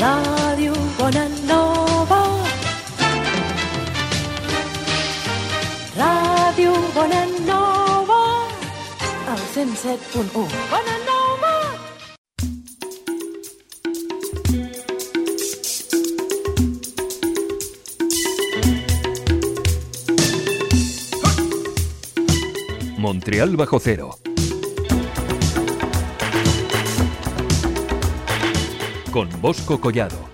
Ràdio Bonanova. Ràdio Bonanova. El 107.1. Bonanova. Montreal bajo cero. Con Bosco Collado.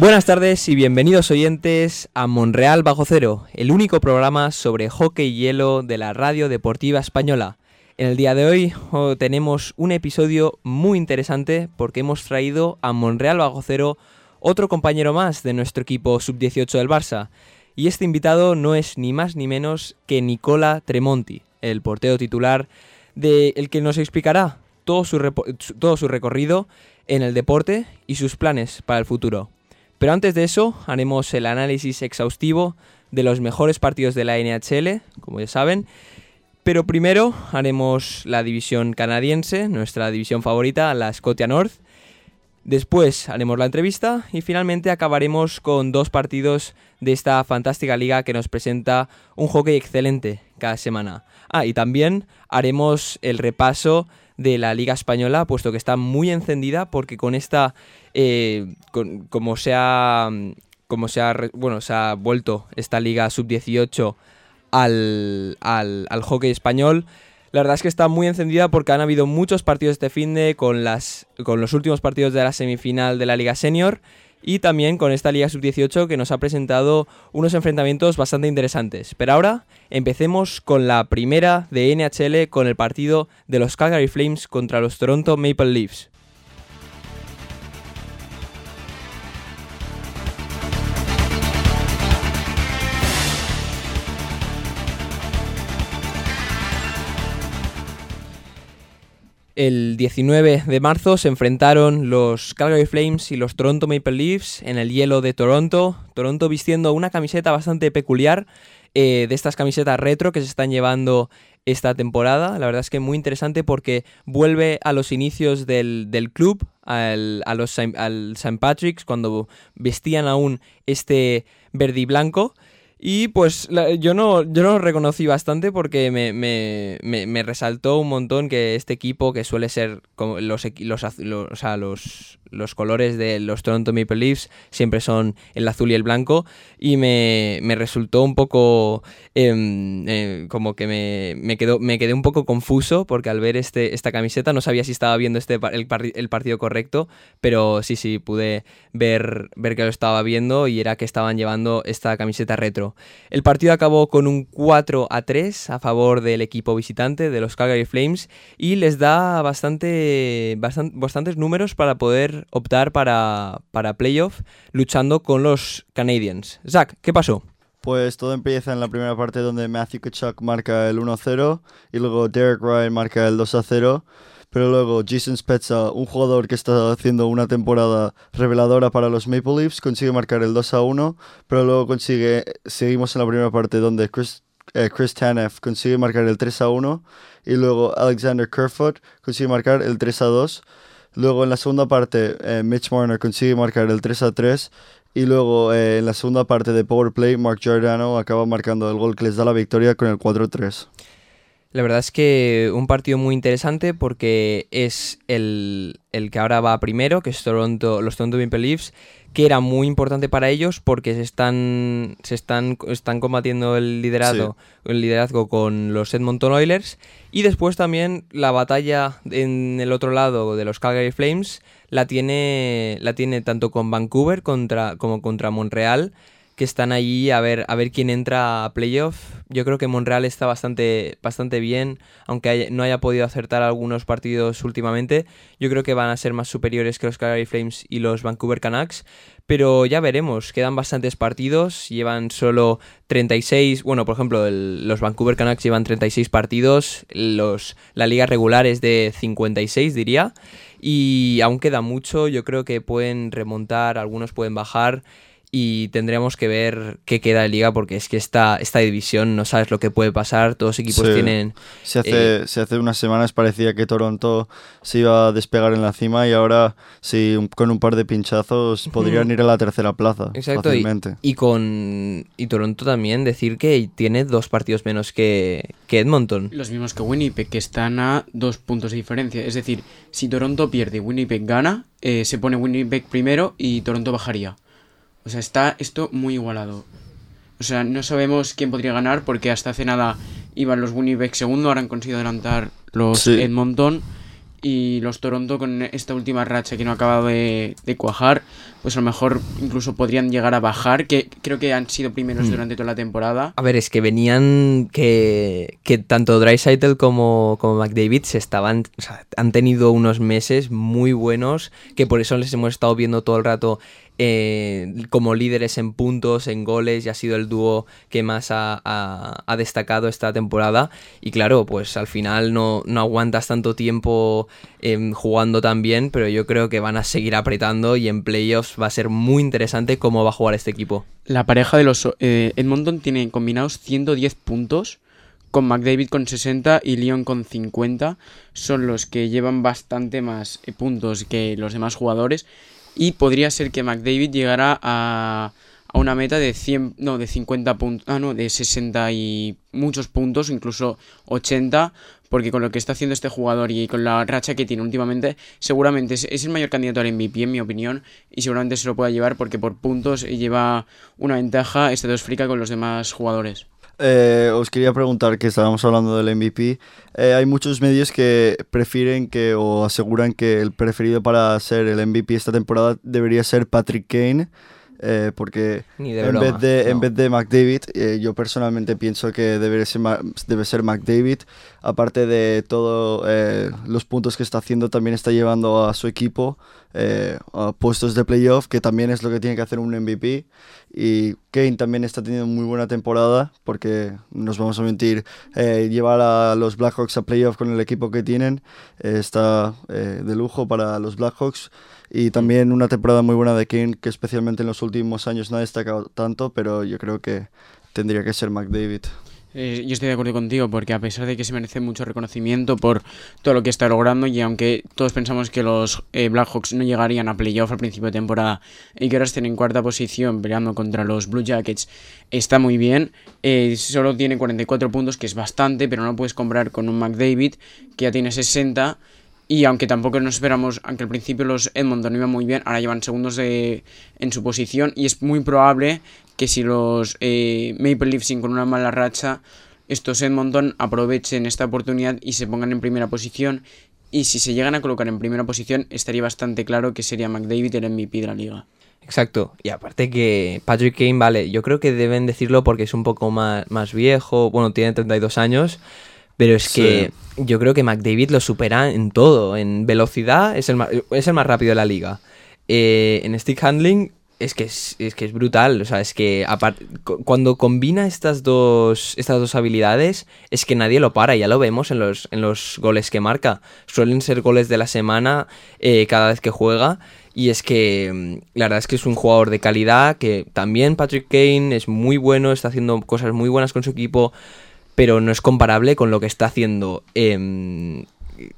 Buenas tardes y bienvenidos oyentes a Monreal Bajo Cero, el único programa sobre hockey y hielo de la radio deportiva española. En el día de hoy oh, tenemos un episodio muy interesante porque hemos traído a Monreal Bajo Cero otro compañero más de nuestro equipo sub-18 del Barça. Y este invitado no es ni más ni menos que Nicola Tremonti, el portero titular de el que nos explicará todo su- todo su recorrido en el deporte y sus planes para el futuro. Pero antes de eso, haremos el análisis exhaustivo de los mejores partidos de la NHL, como ya saben. Pero primero haremos la división canadiense, nuestra división favorita, la Scotia North. Después haremos la entrevista y finalmente acabaremos con dos partidos de esta fantástica liga que nos presenta un hockey excelente cada semana. Ah, y también haremos el repaso de la liga española, puesto que está muy encendida porque con esta, eh, como se ha, como se ha, bueno, se ha vuelto esta liga sub-18 al, al, al hockey español. La verdad es que está muy encendida porque han habido muchos partidos este fin de con, las, con los últimos partidos de la semifinal de la Liga Senior y también con esta Liga Sub-18 que nos ha presentado unos enfrentamientos bastante interesantes. Pero ahora empecemos con la primera de NHL con el partido de los Calgary Flames contra los Toronto Maple Leafs. El 19 de marzo se enfrentaron los Calgary Flames y los Toronto Maple Leafs en el hielo de Toronto. Toronto vistiendo una camiseta bastante peculiar eh, de estas camisetas retro que se están llevando esta temporada. La verdad es que muy interesante porque vuelve a los inicios del, del club, al, a los, al St. Patrick's, cuando vestían aún este verde y blanco. Y pues la- yo no yo lo reconocí bastante porque me, me- me- resaltó un montón que este equipo que suele ser como los, los, az- lo- o los, los colores de los Toronto Maple Leafs siempre son el azul y el blanco y me, me resultó un poco em, eh, como que me, me, quedó, me quedé un poco confuso porque al ver este, esta camiseta no sabía si estaba viendo este, el, el partido correcto pero sí, sí, pude ver, ver que lo estaba viendo y era que estaban llevando esta camiseta retro. El partido acabó con un 4 a 3 a favor del equipo visitante de los Calgary Flames y les da bastante, bastan- bastantes números para poder optar para, para playoff luchando con los Canadiens. Zach, ¿qué pasó? Pues todo empieza en la primera parte donde Matthew Kachuk marca el 1-0 y luego Derek Ryan marca el 2-0. Pero luego Jason Spezza, un jugador que está haciendo una temporada reveladora para los Maple Leafs, consigue marcar el 2-1. Pero luego consigue, seguimos en la primera parte donde Chris, eh, Chris Tanev consigue marcar el 3-1. Y luego Alexander Kerfoot consigue marcar el 3-2. Luego en la segunda parte eh, Mitch Marner consigue marcar el 3-3. Y luego eh, en la segunda parte de Power Play, Mark Giordano acaba marcando el gol que les da la victoria con el 4-3. La verdad es que un partido muy interesante porque es el, el que ahora va primero, que es Toronto, los Toronto Maple Leafs, que era muy importante para ellos porque se están, se están, están combatiendo el liderazgo, el liderazgo con los Edmonton Oilers. Y después también la batalla en el otro lado de los Calgary Flames la tiene, la tiene tanto con Vancouver contra, como contra Montreal que están allí a ver, a ver quién entra a playoff. Yo creo que Monreal está bastante, bastante bien, aunque no haya podido acertar algunos partidos últimamente. Yo creo que van a ser más superiores que los Calgary Flames y los Vancouver Canucks. Pero ya veremos, quedan bastantes partidos, llevan solo 36, bueno, por ejemplo, los Vancouver Canucks llevan 36 partidos, los, la liga regular es de 56, diría, y aún queda mucho, yo creo que pueden remontar, algunos pueden bajar, y tendremos que ver qué queda de liga, porque es que esta, esta división no sabes lo que puede pasar, todos los equipos Sí. tienen... Si hace, Eh, si hace unas semanas parecía que Toronto se iba a despegar en la cima y ahora sí, un- con un par de pinchazos podrían ir a la tercera plaza Exacto, y, fácilmente. y con y Toronto también decir que tiene dos partidos menos que, que Edmonton. Los mismos que Winnipeg, que están a dos puntos de diferencia. Es decir, si Toronto pierde y Winnipeg gana, eh, se pone Winnipeg primero y Toronto bajaría. O sea, está esto muy igualado. O sea, no sabemos quién podría ganar porque hasta hace nada iban los Winnipeg segundo, ahora han conseguido adelantar los Sí. Edmonton y los Toronto con esta última racha que no acaba de, de cuajar, pues a lo mejor incluso podrían llegar a bajar, que creo que han sido primeros Mm. durante toda la temporada. A ver, es que venían que, que tanto Dreisaitl como, como McDavid se estaban, o sea, han tenido unos meses muy buenos que por eso les hemos estado viendo todo el rato eh, como líderes en puntos, en goles y ha sido el dúo que más ha, ha- ha destacado esta temporada y claro, pues al final no, no aguantas tanto tiempo em, jugando tan bien, pero yo creo que van a seguir apretando y en playoffs va a ser muy interesante cómo va a jugar este equipo. La pareja de los eh, Edmonton tiene combinados 110 puntos, con McDavid con 60 y Leon con 50. Son los que llevan bastante más eh, puntos que los demás jugadores. Y podría ser que McDavid llegara a, a una meta de 100, no, de 50 puntos, ah, no, de 60 y muchos puntos, incluso 80. Porque con lo que está haciendo este jugador y con la racha que tiene últimamente, seguramente es, el mayor candidato al MVP, en mi opinión. Y seguramente se lo pueda llevar porque por puntos lleva una ventaja estratosférica con los demás jugadores. Eh, os quería preguntar, que estábamos hablando del MVP, eh, hay muchos medios que prefieren que o aseguran que el preferido para ser el MVP esta temporada debería ser Patrick Kane, eh, porque Ni de en, broma, vez de, en no. vez de McDavid, eh, yo personalmente pienso que debe ser, debe ser McDavid, aparte de todos los puntos que está haciendo, también está llevando a su equipo eh, a puestos de playoff, que también es lo que tiene que hacer un MVP. Y Kane también está teniendo muy buena temporada, porque nos vamos a mentir, eh, llevar a los Blackhawks a playoff con el equipo que tienen eh, está eh, de lujo para los Blackhawks. Y también una temporada muy buena de Kane, que especialmente en los últimos años no ha destacado tanto, pero yo creo que tendría que ser McDavid. Eh, yo estoy de acuerdo contigo porque a pesar de que se merece mucho reconocimiento por todo lo que está logrando y aunque todos pensamos que los eh, Blackhawks no llegarían a playoff al principio de temporada y que ahora estén en cuarta posición peleando contra los Blue Jackets, está muy bien. Eh, solo tiene 44 puntos, que es bastante, pero no puedes comprar con un McDavid que ya tiene 60 y aunque tampoco nos esperamos, aunque al principio los Edmonton iban muy bien, ahora llevan segundos de- en su posición y es muy probable que si los eh, Maple Leafs siguen con una mala racha, estos Edmonton aprovechen esta oportunidad y se pongan en primera posición. Y si se llegan a colocar en primera posición, estaría bastante claro que sería McDavid el MVP de la liga. Exacto. Y aparte que Patrick Kane, vale, yo creo que deben decirlo porque es un poco más, más viejo, bueno, tiene 32 años, pero es que yo creo que McDavid lo supera en todo. En velocidad es el más, es el más rápido de la liga. Eh, en stick handling es que es, es que es brutal. O sea, es que cuando combina estas dos, estas dos habilidades, es que nadie lo para. Ya lo vemos en los, en los goles que marca. Suelen ser goles de la semana eh, cada vez que juega. Y es que mm, la verdad es que es un jugador de calidad. Que también Patrick Kane es muy bueno, está haciendo cosas muy buenas con su equipo. Pero no es comparable con lo que está haciendo em,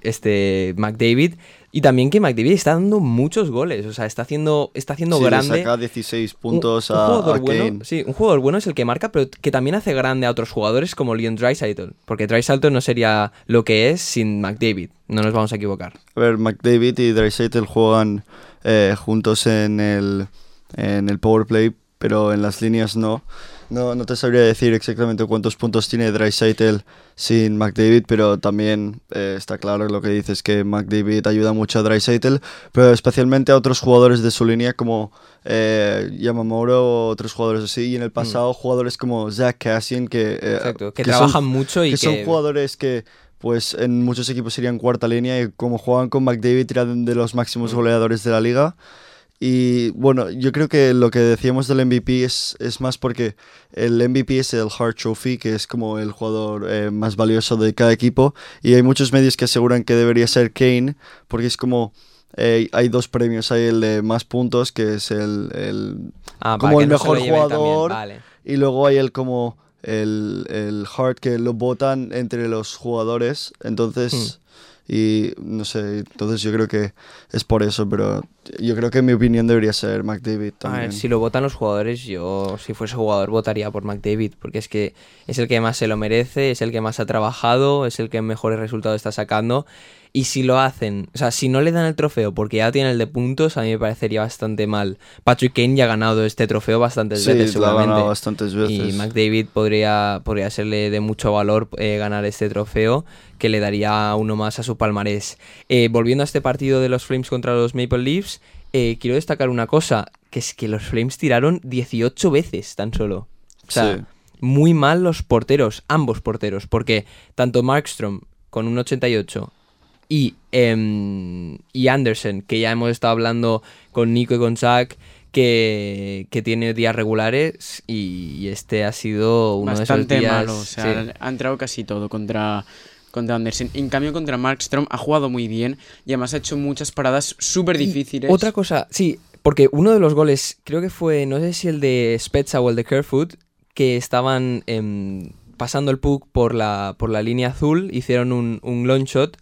este McDavid. Y también que McDavid está dando muchos goles. O sea, está haciendo, está haciendo Sí, le grande. saca 16 Un- puntos un a, jugador a bueno, Kane. Sí, un jugador bueno es el que marca, pero que también hace grande a otros jugadores como Leon Draisaitl. Porque Draisaitl no sería lo que es sin McDavid. No nos vamos a equivocar. A ver, McDavid y Dreisaitl juegan eh, juntos en el, en el power play, pero en las líneas no. No, no te sabría decir exactamente cuántos puntos tiene Dreisaitl sin McDavid, pero también eh, está claro lo que dices, que McDavid ayuda mucho a Dreisaitl, pero especialmente a otros jugadores de su línea como eh, Yamamoto o otros jugadores así, y en el pasado jugadores como Zach Cassian, que, eh, Exacto. Que, son- trabajan mucho y que que. son jugadores que pues en muchos equipos serían cuarta línea y como juegan con McDavid eran de los máximos goleadores de la liga Y bueno, yo creo que lo que decíamos del MVP es, es más porque el MVP es el Hart Trophy, que es como el jugador eh, más valioso de cada equipo. Y hay muchos medios que aseguran que debería ser Kane, porque es como. eh, hay dos premios, hay el de más puntos, que es el, el- Ah, como el no mejor jugador, vale. y luego hay el como el, el Hart que lo votan entre los jugadores. Entonces, y no sé, entonces yo creo que es por eso, pero yo creo que mi opinión debería ser McDavid A también. ver, si lo votan los jugadores, yo si fuese jugador votaría por McDavid, porque es que es el que más se lo merece, es el que más ha trabajado, es el que mejores resultados está sacando. Y si lo hacen, o sea, si no le dan el trofeo porque ya tiene el de puntos, a mí me parecería bastante mal. Patrick Kane ya ha ganado este trofeo bastantes Sí, veces, lo ha ganado seguramente. bastantes Y veces. McDavid podría, podría serle de mucho valor eh, ganar este trofeo, que le daría uno más a su palmarés. Eh, volviendo a este partido de los Flames contra los Maple Leafs, eh, quiero destacar una cosa, que es que los Flames tiraron 18 veces tan solo. O sea, Sí. muy mal los porteros, ambos porteros, porque tanto Markstrom con un 88 y, em, y Anderson, que ya hemos estado hablando con Nico y con Zach, que, que tiene días regulares y, y este ha sido uno Bastante de esos días. malo, o sea, sí. ha entrado casi todo contra, contra Andersen. En cambio, contra Markstrom ha jugado muy bien y además ha hecho muchas paradas súper difíciles. Otra cosa, sí, porque uno de los goles, creo que fue, no sé si el de Spezza o el de Kerfoot, que estaban em, pasando el puck por la, por la línea azul, hicieron un, un long shot.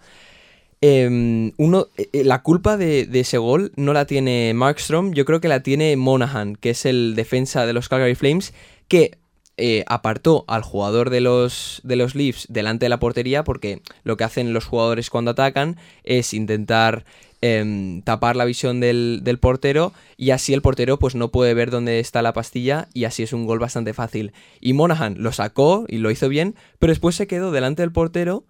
Em, uno, eh, eh, la culpa de, de ese gol no la tiene Markstrom, yo creo que la tiene Monahan, que es el defensa de los Calgary Flames, que eh, apartó al jugador de los, de los Leafs delante de la portería, porque lo que hacen los jugadores cuando atacan es intentar em, tapar la visión del, del portero y así el portero pues no puede ver dónde está la pastilla y así es un gol bastante fácil. Y Monahan lo sacó y lo hizo bien, pero después se quedó delante del portero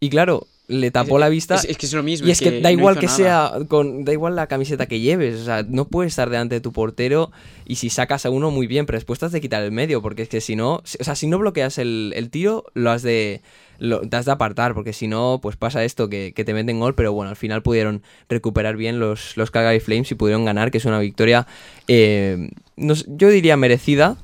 y claro, le tapó Es- la vista. Es, es que es lo mismo. Y es que, da igual que nada. sea con da igual la camiseta que lleves, o sea, no puedes estar delante de tu portero y si sacas a uno muy bien, pero después te has de quitar el medio, porque es que si no, o sea, si no bloqueas el, el tiro, lo has de lo, te has de apartar, porque si no, pues pasa esto que, que te meten gol, pero bueno, al final pudieron recuperar bien los, los Calgary Flames y pudieron ganar, que es una victoria, eh, no yo diría merecida,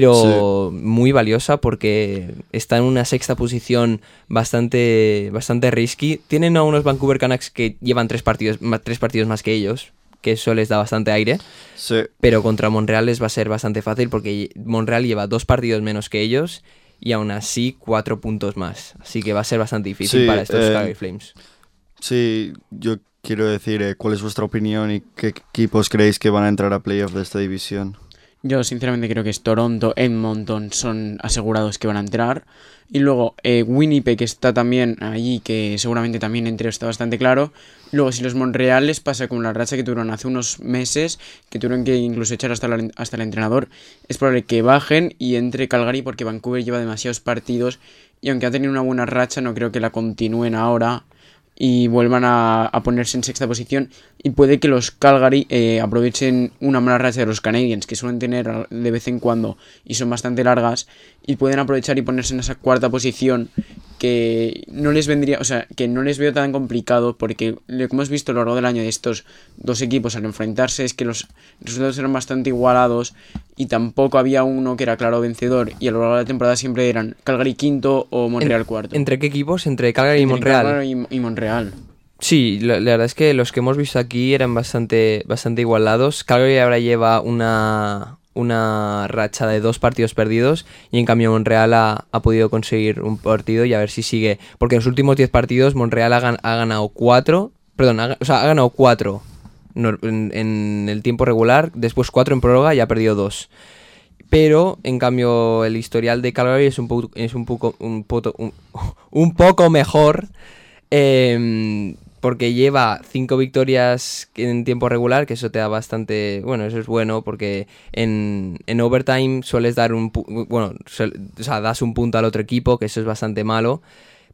pero muy valiosa porque está en una sexta posición bastante, bastante risky. Tienen a unos Vancouver Canucks que llevan tres partidos, tres partidos más que ellos, que eso les da bastante aire, Sí. pero contra Monreal les va a ser bastante fácil porque Monreal lleva dos partidos menos que ellos y aún así cuatro puntos más. Así que va a ser bastante difícil Sí, para estos eh, Flames. Sí, yo quiero decir eh, cuál es vuestra opinión y qué equipos creéis que van a entrar a playoff de esta división. Yo sinceramente creo que es Toronto, Edmonton son asegurados que van a entrar. Y luego eh, Winnipeg está también allí, que seguramente también entre está bastante claro. Luego si los Monreales pasa con la racha que tuvieron hace unos meses, que tuvieron que incluso echar hasta, hasta el entrenador, es probable que bajen y entre Calgary porque Vancouver lleva demasiados partidos y aunque ha tenido una buena racha no creo que la continúen ahora y vuelvan a, ponerse en sexta posición y puede que los Calgary eh, aprovechen una mala racha de los Canadiens que suelen tener de vez en cuando y son bastante largas y pueden aprovechar y ponerse en esa cuarta posición que no les vendría, o sea, que no les veo tan complicado porque lo que hemos visto a lo largo del año de estos dos equipos al enfrentarse es que los resultados eran bastante igualados y tampoco había uno que era claro vencedor y a lo largo de la temporada siempre eran Calgary quinto o Montreal cuarto. ¿Entre qué equipos? Entre Calgary y Montreal. Calgary y, y Montreal. Sí, la, la verdad es que los que hemos visto aquí eran bastante, bastante igualados. Calgary ahora lleva una, una racha de dos partidos perdidos y en cambio Monreal ha, ha podido conseguir un partido y a ver si sigue. Porque en los últimos 10 partidos Monreal ha, ha ganado 4, perdón, ha, ganado 4 en, el tiempo regular, después 4 en prórroga y ha perdido 2. Pero, en cambio, el historial de Calgary es un, poco es un, poco, un, un, un poco mejor. em, porque lleva cinco victorias en tiempo regular, que eso te da bastante... Bueno, eso es bueno porque en, en overtime sueles dar un... Bueno, o sea, das un punto al otro equipo, que eso es bastante malo.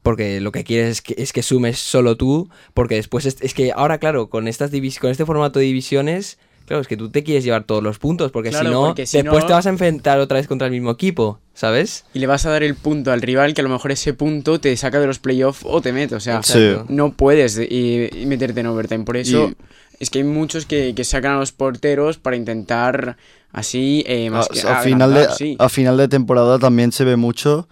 Porque lo que quieres es que, es que sumes solo tú. Porque después es, es que ahora, claro, con, estas con este formato de divisiones... Claro, es que tú te quieres llevar todos los puntos, porque Claro, si no, porque si después no- te vas a enfrentar otra vez contra el mismo equipo, ¿sabes? Y le vas a dar el punto al rival que a lo mejor ese punto te saca de los playoffs o te mete. O sea, Sí. no puedes y, y meterte en overtime. Por eso es que hay muchos que, que sacan a los porteros para intentar así eh, A, más que a final de, adelantar, sí. a final de temporada también se ve mucho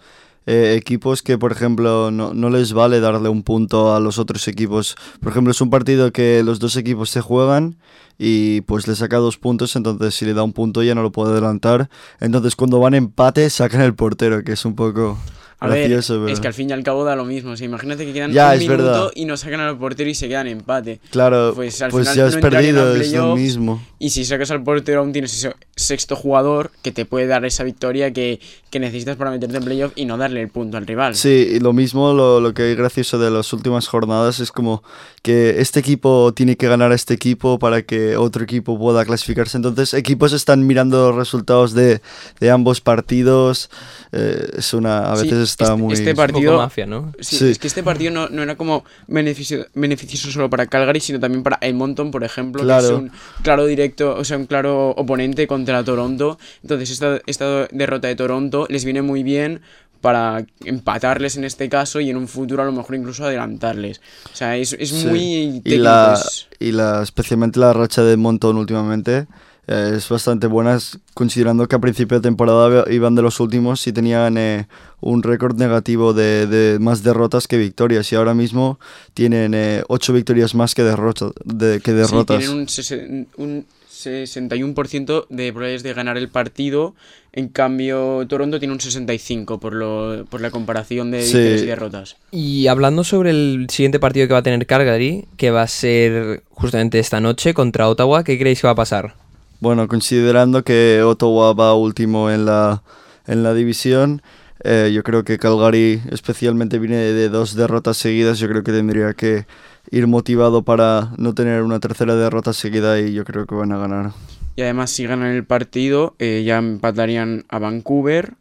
eh, equipos que, por ejemplo, no, no les vale darle un punto a los otros equipos. Por ejemplo, es un partido que los dos equipos se juegan y pues le saca dos puntos, entonces si le da un punto ya no lo puede adelantar. Entonces cuando van empate sacan el portero, que es un poco A ver, gracioso. es pero- que al fin y al cabo da lo mismo. O sea, imagínate que quedan Ya, un es minuto verdad. y nos sacan al portero y se quedan empate. Claro, pues pues, al final ya no has a perdido, es lo mismo. Y si sacas al portero aún tienes ese sexto jugador que te puede dar esa victoria que, que necesitas para meterte en playoff y no darle el punto al rival. Sí, y lo mismo, lo, lo que hay gracioso de las últimas jornadas es como que este equipo tiene que ganar a este equipo para que otro equipo pueda clasificarse. Entonces, equipos están mirando los resultados de, de ambos partidos. eh, es una, a Sí, veces está este- muy... este partido- mafia, ¿no? Sí, Sí. es que este partido no, no era como beneficio, beneficioso solo para Calgary, sino también para Edmonton, por ejemplo, que Claro. es un claro directo, o sea, un claro oponente contra Toronto. Entonces, esta, esta derrota de Toronto les viene muy bien para empatarles en este caso y en un futuro a lo mejor incluso adelantarles. O sea, es, es Sí. muy y técnico. la, es- y la especialmente la racha de Monton últimamente eh, es bastante buena considerando que a principio de temporada iban de los últimos y tenían eh, un récord negativo de, de más derrotas que victorias y ahora mismo tienen eh, ocho victorias más que, derrota, de, que Sí, derrotas. tienen un, un 61% de probabilidades de ganar el partido. En cambio, Toronto tiene un 65% por, lo, por la comparación de Sí. victorias y derrotas. Y hablando sobre el siguiente partido que va a tener Calgary, que va a ser justamente esta noche contra Ottawa, ¿qué creéis que va a pasar? Bueno, considerando que Ottawa va último en la, en la división, eh, yo creo que Calgary especialmente viene de dos derrotas seguidas, yo creo que tendría que ir motivado para no tener una tercera derrota seguida y yo creo que van a ganar. Y además, si ganan el partido, eh, ya empatarían a Vancouver,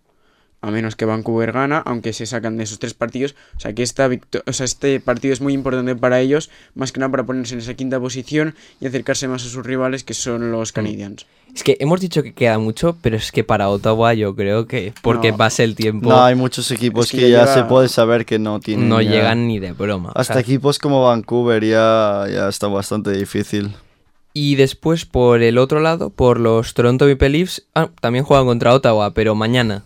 a menos que Vancouver gana, aunque se sacan de esos tres partidos. O sea que esta o sea, este partido es muy importante para ellos, más que nada para ponerse en esa quinta posición y acercarse más a sus rivales, que son los Canadiens. Es que hemos dicho que queda mucho, pero es que para Ottawa yo creo que, porque No. pase el tiempo, No, hay muchos equipos Es que que, ya se puede saber que no tienen... no ya- llegan ni de broma. o Hasta sea, equipos como Vancouver ya, ya está bastante difícil. Y después, por el otro lado, por los Toronto Maple Leafs, ah, también juegan contra Ottawa, pero mañana.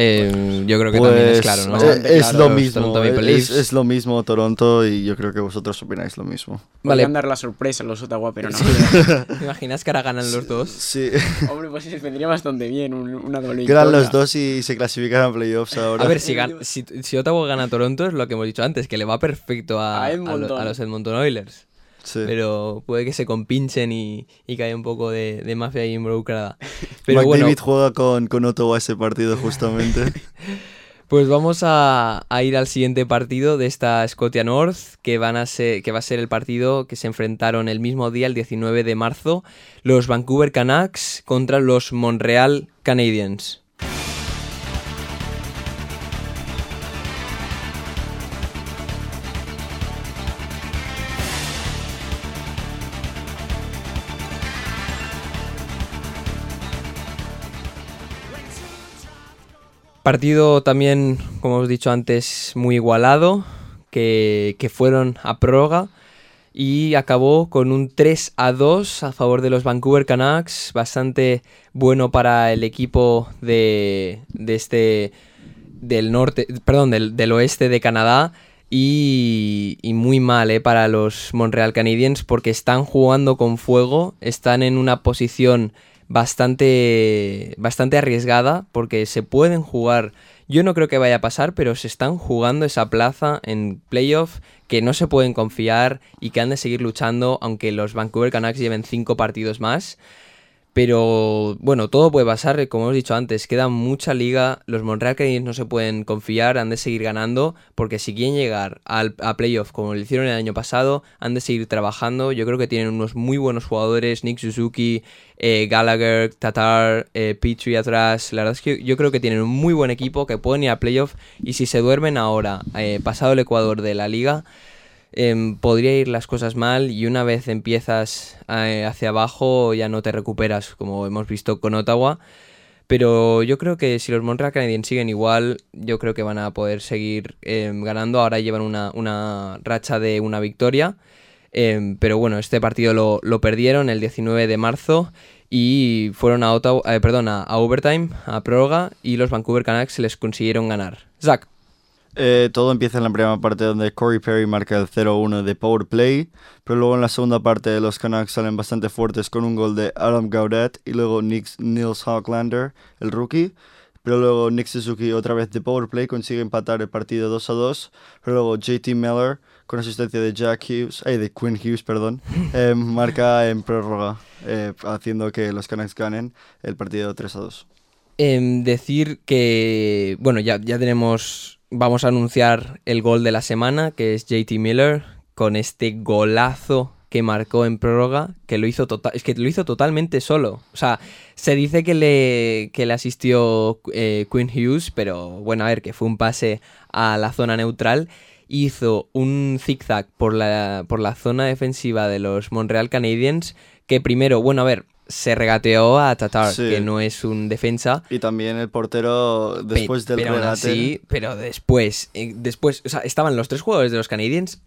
Eh, yo creo que también es Pues, claro, ¿no? eh, Bastante es claro, lo mismo, Toronto Maple es, lo mismo Toronto y yo creo que vosotros opináis lo mismo. Vale. Podrían dar la sorpresa a los Ottawa, pero no. ¿Te imaginas que ahora ganan los dos? Sí, Hombre, pues les vendría bastante bien un- una doble quedan los dos y se clasifican a playoffs ahora. A ver, si, gan- si, si Ottawa gana a Toronto es lo que hemos dicho antes, que le va perfecto a, A a lo- Edmonton. a los Edmonton Oilers. Sí. Pero puede que se compinchen y, y que haya un poco de, de mafia ahí involucrada. Pero bueno, juega con, con Ottawa ese partido justamente. pues vamos a, a ir al siguiente partido de esta Scotia North, que, van a ser, que va a ser el partido que se enfrentaron el mismo día, el 19 de marzo, los Vancouver Canucks contra los Montreal Canadiens. Partido también, como hemos dicho antes, muy igualado, que, que fueron a prórroga y acabó con un 3 a 2 a favor de los Vancouver Canucks, bastante bueno para el equipo de, de este del norte, perdón, del, del oeste de Canadá y, y muy mal eh, para los Montreal Canadiens porque están jugando con fuego, están en una posición bastante, bastante arriesgada porque se pueden jugar. Yo no creo que vaya a pasar, pero se están jugando esa plaza en playoff que no se pueden confiar y que han de seguir luchando, aunque los Vancouver Canucks lleven cinco partidos más. Pero bueno, todo puede pasar, como hemos dicho antes, queda mucha liga, los Montreal Canadiens no se pueden confiar, han de seguir ganando, porque si quieren llegar al, a playoff como lo hicieron el año pasado, han de seguir trabajando, yo creo que tienen unos muy buenos jugadores, Nick Suzuki, eh, Gallagher, Tatar, eh, Petrie atrás, la verdad es que yo creo que tienen un muy buen equipo que pueden ir a playoff y si se duermen ahora, eh, pasado el Ecuador de la liga, em, podría ir las cosas mal y una vez empiezas eh, hacia abajo ya no te recuperas, como hemos visto con Ottawa. Pero yo creo que si los Montreal Canadiens siguen igual, yo creo que van a poder seguir em, ganando. Ahora llevan una, racha de una victoria. Em, pero bueno, este partido lo, lo perdieron el 19 de marzo y fueron a, Ottawa- eh, perdón, a, a overtime, a prórroga, y los Vancouver Canucks se les consiguieron ganar. Zach, Eh, todo empieza en la primera parte donde Corey Perry marca el 0-1 de power play, pero luego en la segunda parte los Canucks salen bastante fuertes con un gol de Adam Gaudet y luego Nix, Nils Hoglander, el rookie. Pero luego Nick Suzuki otra vez de power play consigue empatar el partido 2-2. Pero luego JT Miller con asistencia de Jack Hughes, ay, de Quinn Hughes, perdón, eh, marca en prórroga, eh, haciendo que los Canucks ganen el partido 3-2. em, decir que, bueno, ya, ya tenemos, vamos a anunciar el gol de la semana, que es JT Miller, con este golazo que marcó en prórroga, que lo hizo total, es que lo hizo totalmente solo. O sea, se dice que le, que le asistió eh, Quinn Hughes, pero bueno, a ver, que fue un pase a la zona neutral. Hizo un zigzag por la, por la zona defensiva de los Montreal Canadiens, que primero, bueno, a ver, se regateó a Tatar, Sí. que no es un defensa. Y también el portero, pe- después del pero regate... así, pero después, eh, después, o sea, estaban los tres jugadores de los Canadiens,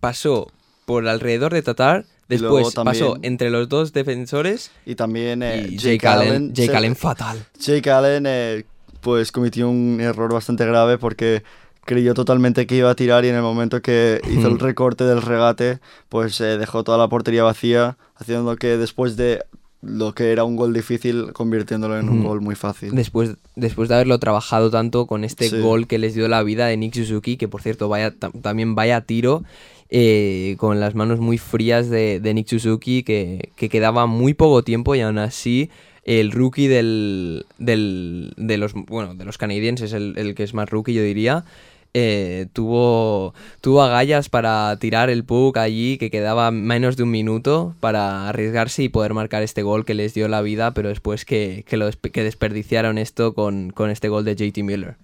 pasó por alrededor de Tatar, después pasó entre los dos defensores Y también eh, y Jake, Allen, Jake se- Allen fatal. Jake Allen eh, pues cometió un error bastante grave porque creyó totalmente que iba a tirar y en el momento que hizo el recorte del regate pues eh, dejó toda la portería vacía haciendo que después de lo que era un gol difícil convirtiéndolo en un Ujú. gol muy fácil. Después, después de haberlo trabajado tanto con este Sí. gol que les dio la vida de Nick Suzuki, que por cierto vaya tam- también vaya tiro, eh, con las manos muy frías de, de Nick Suzuki, que, que quedaba muy poco tiempo y aún así el rookie del, del- de los bueno de los Canadiens es el, el que es más rookie yo diría. Eh, tuvo, tuvo agallas para tirar el puck allí que quedaba menos de un minuto para arriesgarse y poder marcar este gol que les dio la vida, pero después que, que, lo que desperdiciaron esto con, con este gol de JT Miller.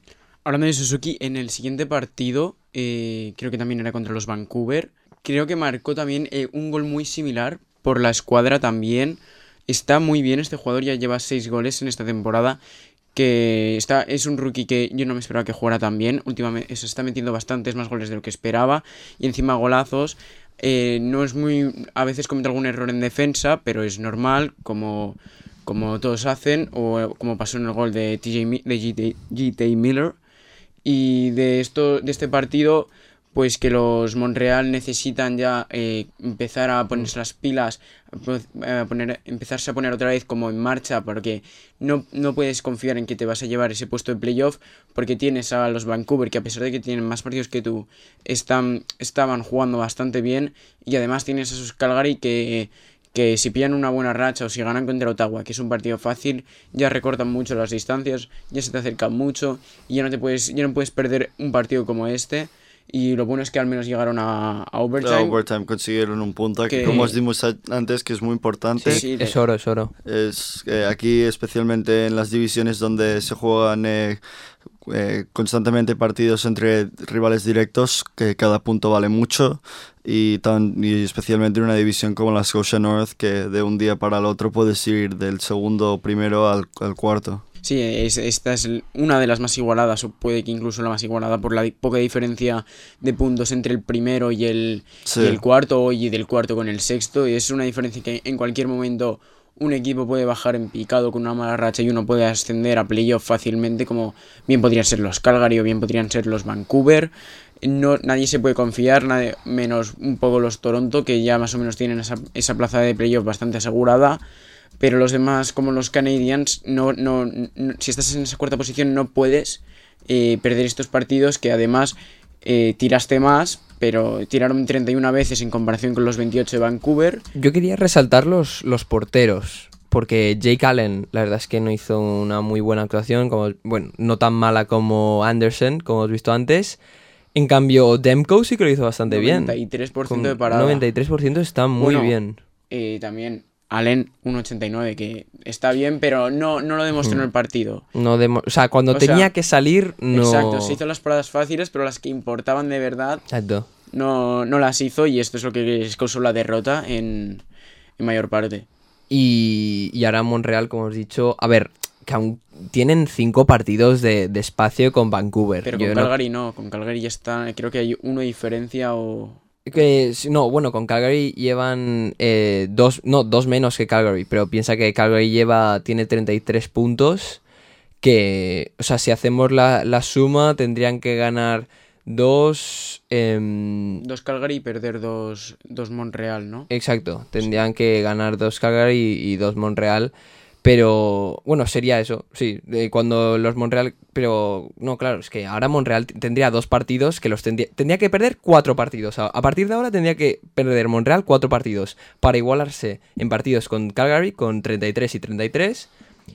Hablando de Suzuki, en el siguiente partido, eh, creo que también era contra los Vancouver, creo que marcó también eh, un gol muy similar por la escuadra también. Está muy bien este jugador, ya lleva seis goles en esta temporada, que está, es un rookie que yo no me esperaba que jugara tan bien. Últimamente se está metiendo bastantes más goles de lo que esperaba y encima golazos. Eh, no es muy... A veces comete algún error en defensa, pero es normal, como, como todos hacen, o como pasó en el gol de, TJ, de GT, GT Miller. Y de, esto, de este partido, pues que los Montreal necesitan ya eh, empezar a ponerse las pilas, a poner, empezarse a poner otra vez como en marcha, porque no, no puedes confiar en que te vas a llevar ese puesto de playoff, porque tienes a los Vancouver, que a pesar de que tienen más partidos que tú, están, estaban jugando bastante bien, y además tienes a sus Calgary que que si pillan una buena racha o si ganan contra Ottawa, que es un partido fácil, ya recortan mucho las distancias, ya se te acercan mucho y ya no te puedes, ya no puedes perder un partido como este. Y lo bueno es que al menos llegaron a, a overtime. La overtime consiguieron un punto que, Que- como os dimos a- antes que es muy importante. Sí, sí, de- Es oro, es oro. Es eh, aquí especialmente en las divisiones donde se juegan eh, eh, constantemente partidos entre rivales directos, que cada punto vale mucho, y, tan, y especialmente en una división como la Scotia North, que de un día para el otro puedes ir del segundo primero al, al cuarto. Sí, es- esta es una de las más igualadas, o puede que incluso la más igualada, por la poca diferencia de puntos entre el primero y el, Sí. y el cuarto, y del cuarto con el sexto. Y es una diferencia que en cualquier momento un equipo puede bajar en picado con una mala racha y uno puede ascender a playoff fácilmente, como bien podrían ser los Calgary o bien podrían ser los Vancouver. No, nadie se puede confiar, nadie- menos un poco los Toronto, que ya más o menos tienen esa, esa plaza de playoff bastante asegurada. Pero los demás, como los Canadiens, no, no, no- si estás en esa cuarta posición no puedes eh, perder estos partidos que además eh, tiraste más, pero tiraron 31 veces en comparación con los 28 de Vancouver. Yo quería resaltar los, los porteros, porque Jake Allen, la verdad es que no hizo una muy buena actuación, como, bueno, no tan mala como Anderson, como hemos visto antes. En cambio, Demko sí que lo hizo bastante bien. 93% Con de parada. 93% está muy Bueno, bien. Eh, también Allen, 1.89, que está bien, pero no, no lo demostró en el partido. No demo- o sea, cuando O sea, tenía que salir, no... Exacto, se hizo las paradas fáciles, pero las que importaban de verdad Exacto. no, no las hizo y esto es lo que les causó la derrota en, en mayor parte. Y, y ahora Monreal, como os he dicho, a ver, que aún tienen cinco partidos de, de espacio con Vancouver. Pero Yo con no- Calgary no, con Calgary ya está, creo que hay una diferencia o... Que, no, bueno, con Calgary llevan eh, dos, no, dos menos que Calgary, pero piensa que Calgary lleva, tiene 33 puntos, que, o sea, si hacemos la, la suma tendrían que ganar dos, em, Dos Calgary y perder dos, dos Montreal, ¿no? exacto, tendrían que ganar dos Calgary y, y dos Montreal, pero, bueno, sería eso, sí, cuando los Montreal, pero, no, claro, es que ahora Montreal t- tendría dos partidos que los tendría, tendría que perder cuatro partidos, a, partir de ahora tendría que perder Montreal cuatro partidos para igualarse en partidos con Calgary con 33 y 33.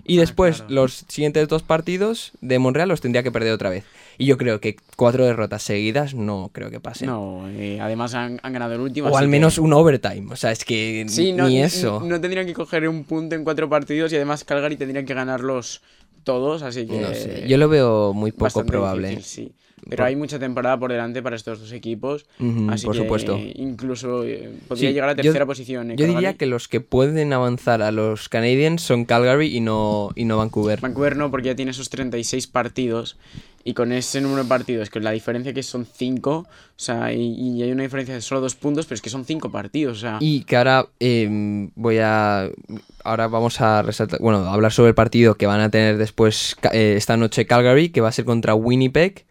Y Ah, después claro. los siguientes dos partidos de Montreal los tendría que perder otra vez. Y yo creo que cuatro derrotas seguidas no creo que pase. No, eh, además han, han ganado el último. o al que- menos un overtime. O sea, es que Sí, no, ni eso. No tendrían que coger un punto en cuatro partidos y además Calgary tendrían que ganarlos todos, así que... No sé, yo lo veo muy poco probable. difícil, sí. Pero Por- hay mucha temporada por delante para estos dos equipos, así por que supuesto. incluso eh, podría Sí, llegar a yo- tercera posición. eh, Yo diría que los que pueden avanzar a los Canadiens son Calgary y no, y no Vancouver. Vancouver no, porque ya tiene esos 36 partidos y con ese número de partidos, con la diferencia que son 5, o sea, y, y hay una diferencia de solo dos puntos, pero es que son 5 partidos, o sea... Y que ahora eh, voy a. Ahora vamos a resaltar. Bueno, a hablar sobre el partido que van a tener después eh, esta noche Calgary, que va a ser contra Winnipeg,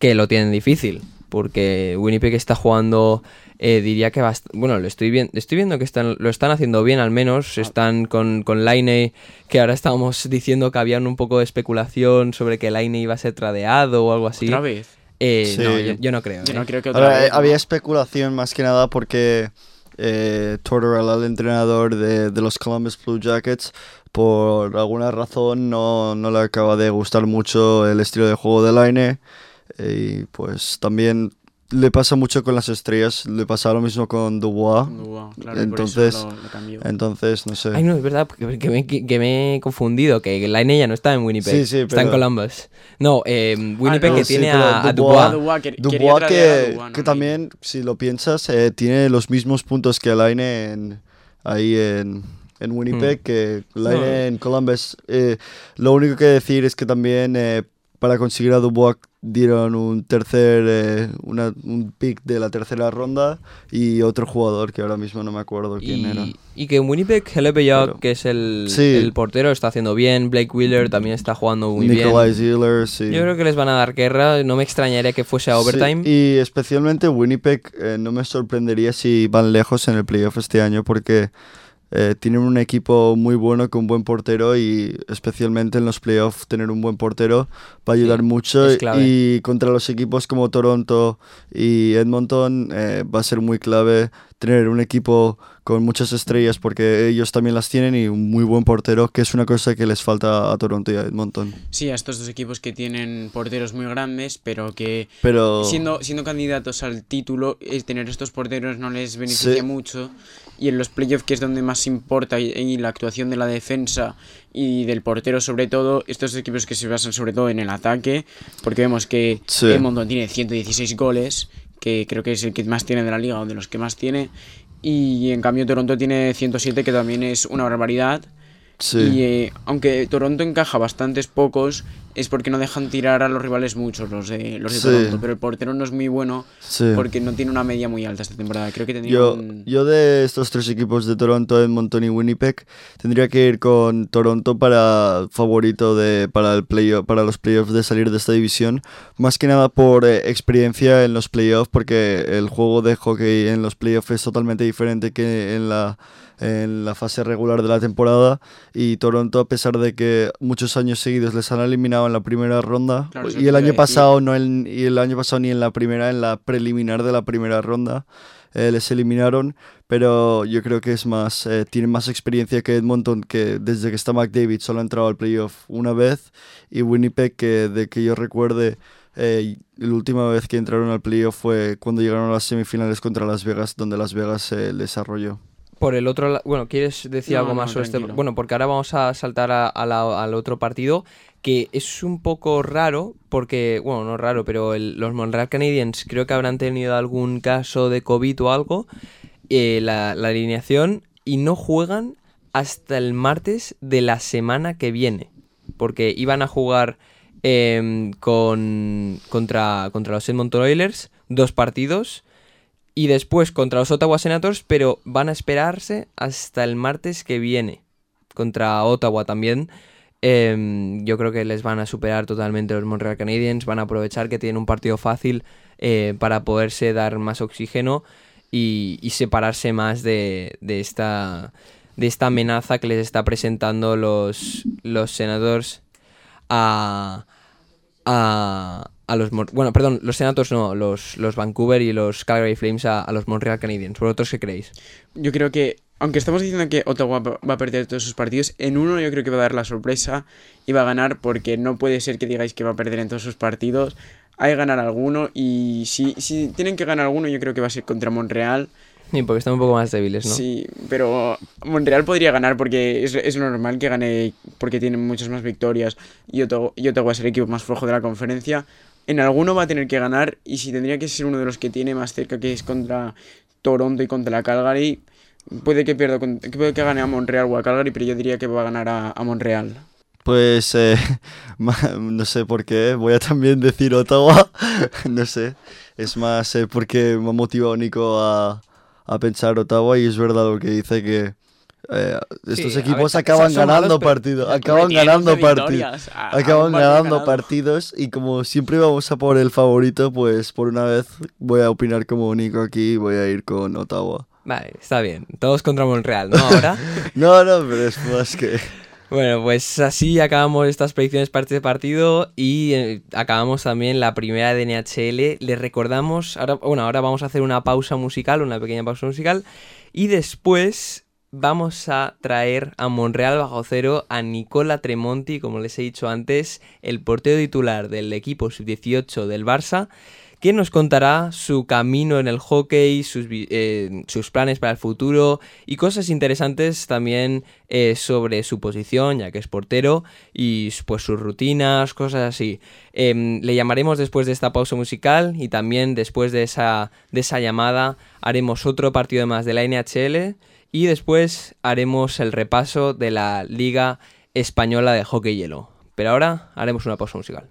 que lo tienen difícil. Porque Winnipeg está jugando. eh, diría que bast- Bueno, lo estoy, bien, estoy viendo que están, lo están haciendo bien al menos. Están con, con Laine, que ahora estábamos diciendo que había un poco de especulación sobre que Laine iba a ser tradeado o algo así. ¿Otra vez? Eh, Sí. No, yo, yo no creo. Yo eh. no creo que otra Ahora, vez. ¿no? había especulación más que nada porque eh, Tortorella, el entrenador de, de los Columbus Blue Jackets, por alguna razón no, no le acaba de gustar mucho el estilo de juego de Line. Y pues también le pasa mucho con las estrellas, le pasa lo mismo con Dubois. Wow, claro, Entonces- por eso lo- lo. Entonces, no sé. Ay, no, es verdad, que, que me, que me he confundido, que Line ya no está en Winnipeg, Sí, sí, está en pero- Columbus. No, eh, Winnipeg no, que sí, tiene pero a, Dubois- Dubois. Dubois, que- Dubois que, Dubois, ¿no? que también, si lo piensas, eh, tiene los mismos puntos que Line en, ahí en, en Winnipeg, Hmm. que Line No. en Columbus. Eh, lo único que decir es que también eh, para conseguir a Dubois dieron un tercer, eh, una- un pick de la tercera ronda y otro jugador que ahora mismo no me acuerdo quién era. Y, que en Winnipeg, Helepe Pero- que es el, Sí. el portero, está haciendo bien. Blake Wheeler también está jugando muy Nikolai bien. Zieler, sí. Yo creo que les van a dar guerra. No me extrañaría que fuese a Sí, overtime. y especialmente Winnipeg, eh, no me sorprendería si van lejos en el playoff este año porque eh, tienen un equipo muy bueno con buen portero y especialmente en los playoffs tener un buen portero va a ayudar Sí, mucho y contra los equipos como Toronto y Edmonton eh, va a ser muy clave tener un equipo con muchas estrellas porque ellos también las tienen y un muy buen portero que es una cosa que les falta a Toronto y a Edmonton. Sí, a estos dos equipos que tienen porteros muy grandes, pero que Pero siendo, siendo candidatos al título, es tener estos porteros no les beneficia Sí. mucho. Y en los playoffs, que es donde más importa, y, y la actuación de la defensa y del portero sobre todo, estos equipos que se basan sobre todo en el ataque, porque vemos que Sí. Edmonton tiene 116 goles, que creo que es el que más tiene de la liga, o de los que más tiene, y en cambio Toronto tiene 107, que también es una barbaridad. Sí. Y eh, aunque Toronto encaja bastantes pocos, es porque no dejan tirar a los rivales muchos, los de, los de Sí. Toronto. Pero el portero no es muy bueno sí. porque no tiene una media muy alta esta temporada. Creo que tendría Yo, un... yo de estos tres equipos de Toronto, Edmonton y Winnipeg, tendría que ir con Toronto para favorito de para el playoff, para los playoffs de salir de esta división, más que nada por eh, experiencia en los playoffs, porque el juego de hockey en los playoffs es totalmente diferente que en la en la fase regular de la temporada y Toronto a pesar de que muchos años seguidos les han eliminado en la primera ronda Claro, y el año pasado no en- y el año pasado ni en la primera en la preliminar de la primera ronda eh, les eliminaron, pero yo creo que es más, eh, tienen más experiencia que Edmonton, que desde que está McDavid solo ha entrado al playoff una vez, y Winnipeg, que de que yo recuerde, eh, la última vez que entraron al playoff fue cuando llegaron a las semifinales contra Las Vegas, donde Las Vegas se les arrolló. Por el otro lado, bueno, ¿quieres decir No, algo no, más sobre este? Bueno, porque ahora vamos a saltar a- a la- al otro partido, que es un poco raro, porque, bueno, no raro, pero el- los Montreal Canadiens creo que habrán tenido algún caso de COVID o algo, eh, la, la alineación, y no juegan hasta el martes de la semana que viene, porque iban a jugar em, con, contra, contra los Edmonton Oilers dos partidos, y después contra los Ottawa Senators, pero van a esperarse hasta el martes que viene contra Ottawa también. Em, yo creo que les van a superar totalmente los Montreal Canadiens, van a aprovechar que tienen un partido fácil eh, para poderse dar más oxígeno y, y separarse más de, de esta de esta amenaza que les está presentando los, los senadores a, a, a los... Bueno, perdón, los senators no, los, los Vancouver y los Calgary Flames a, a los Montreal Canadiens. ¿Vosotros qué creéis? Yo creo que, aunque estamos diciendo que Ottawa va a perder todos sus partidos, en uno yo creo que va a dar la sorpresa y va a ganar porque no puede ser que digáis que va a perder en todos sus partidos. Hay que ganar alguno y si, si tienen que ganar alguno yo creo que va a ser contra Montreal. Sí, porque están un poco más débiles, ¿no? Sí, pero Montreal podría ganar porque es, es normal que gane porque tienen muchas más victorias y Ottawa, y Ottawa es el equipo más flojo de la conferencia. En alguno va a tener que ganar y si tendría que ser uno de los que tiene más cerca que es contra Toronto y contra la Calgary, puede que pierda, puede que gane a Montreal o a Calgary, pero yo diría que va a ganar a, Montreal. Pues eh, no sé por qué, voy a también decir Ottawa, no sé, es más eh, porque me ha motivado Nico a, a pensar Ottawa y es verdad lo que dice que eh, estos Sí, equipos acaban malos, ganando partidos, acaban ganando 11 partidos, victorias, a- a un acaban ganando ganado. partidos y como siempre vamos a por el favorito, pues por una vez voy a opinar como Nico aquí y voy a ir con Ottawa. Vale, está bien. Todos contra Montreal, ¿no? Ahora. No, no, pero es más que... Bueno, pues así acabamos estas predicciones para este partido y eh, acabamos también la primera de NHL. Les recordamos, ahora, bueno, ahora vamos a hacer una pausa musical, una pequeña pausa musical y después vamos a traer a Monreal bajo cero a Nicola Tremonti, como les he dicho antes, el portero titular del equipo sub-18 del Barça, que nos contará su camino en el hockey, sus, eh, planes para el futuro y cosas interesantes también eh, sobre su posición, ya que es portero, y pues sus rutinas, cosas así. Em, le llamaremos después de esta pausa musical y también después de esa, de esa llamada haremos otro partido más de la NHL y después haremos el repaso de la Liga Española de Hockey Hielo. Pero ahora haremos una pausa musical.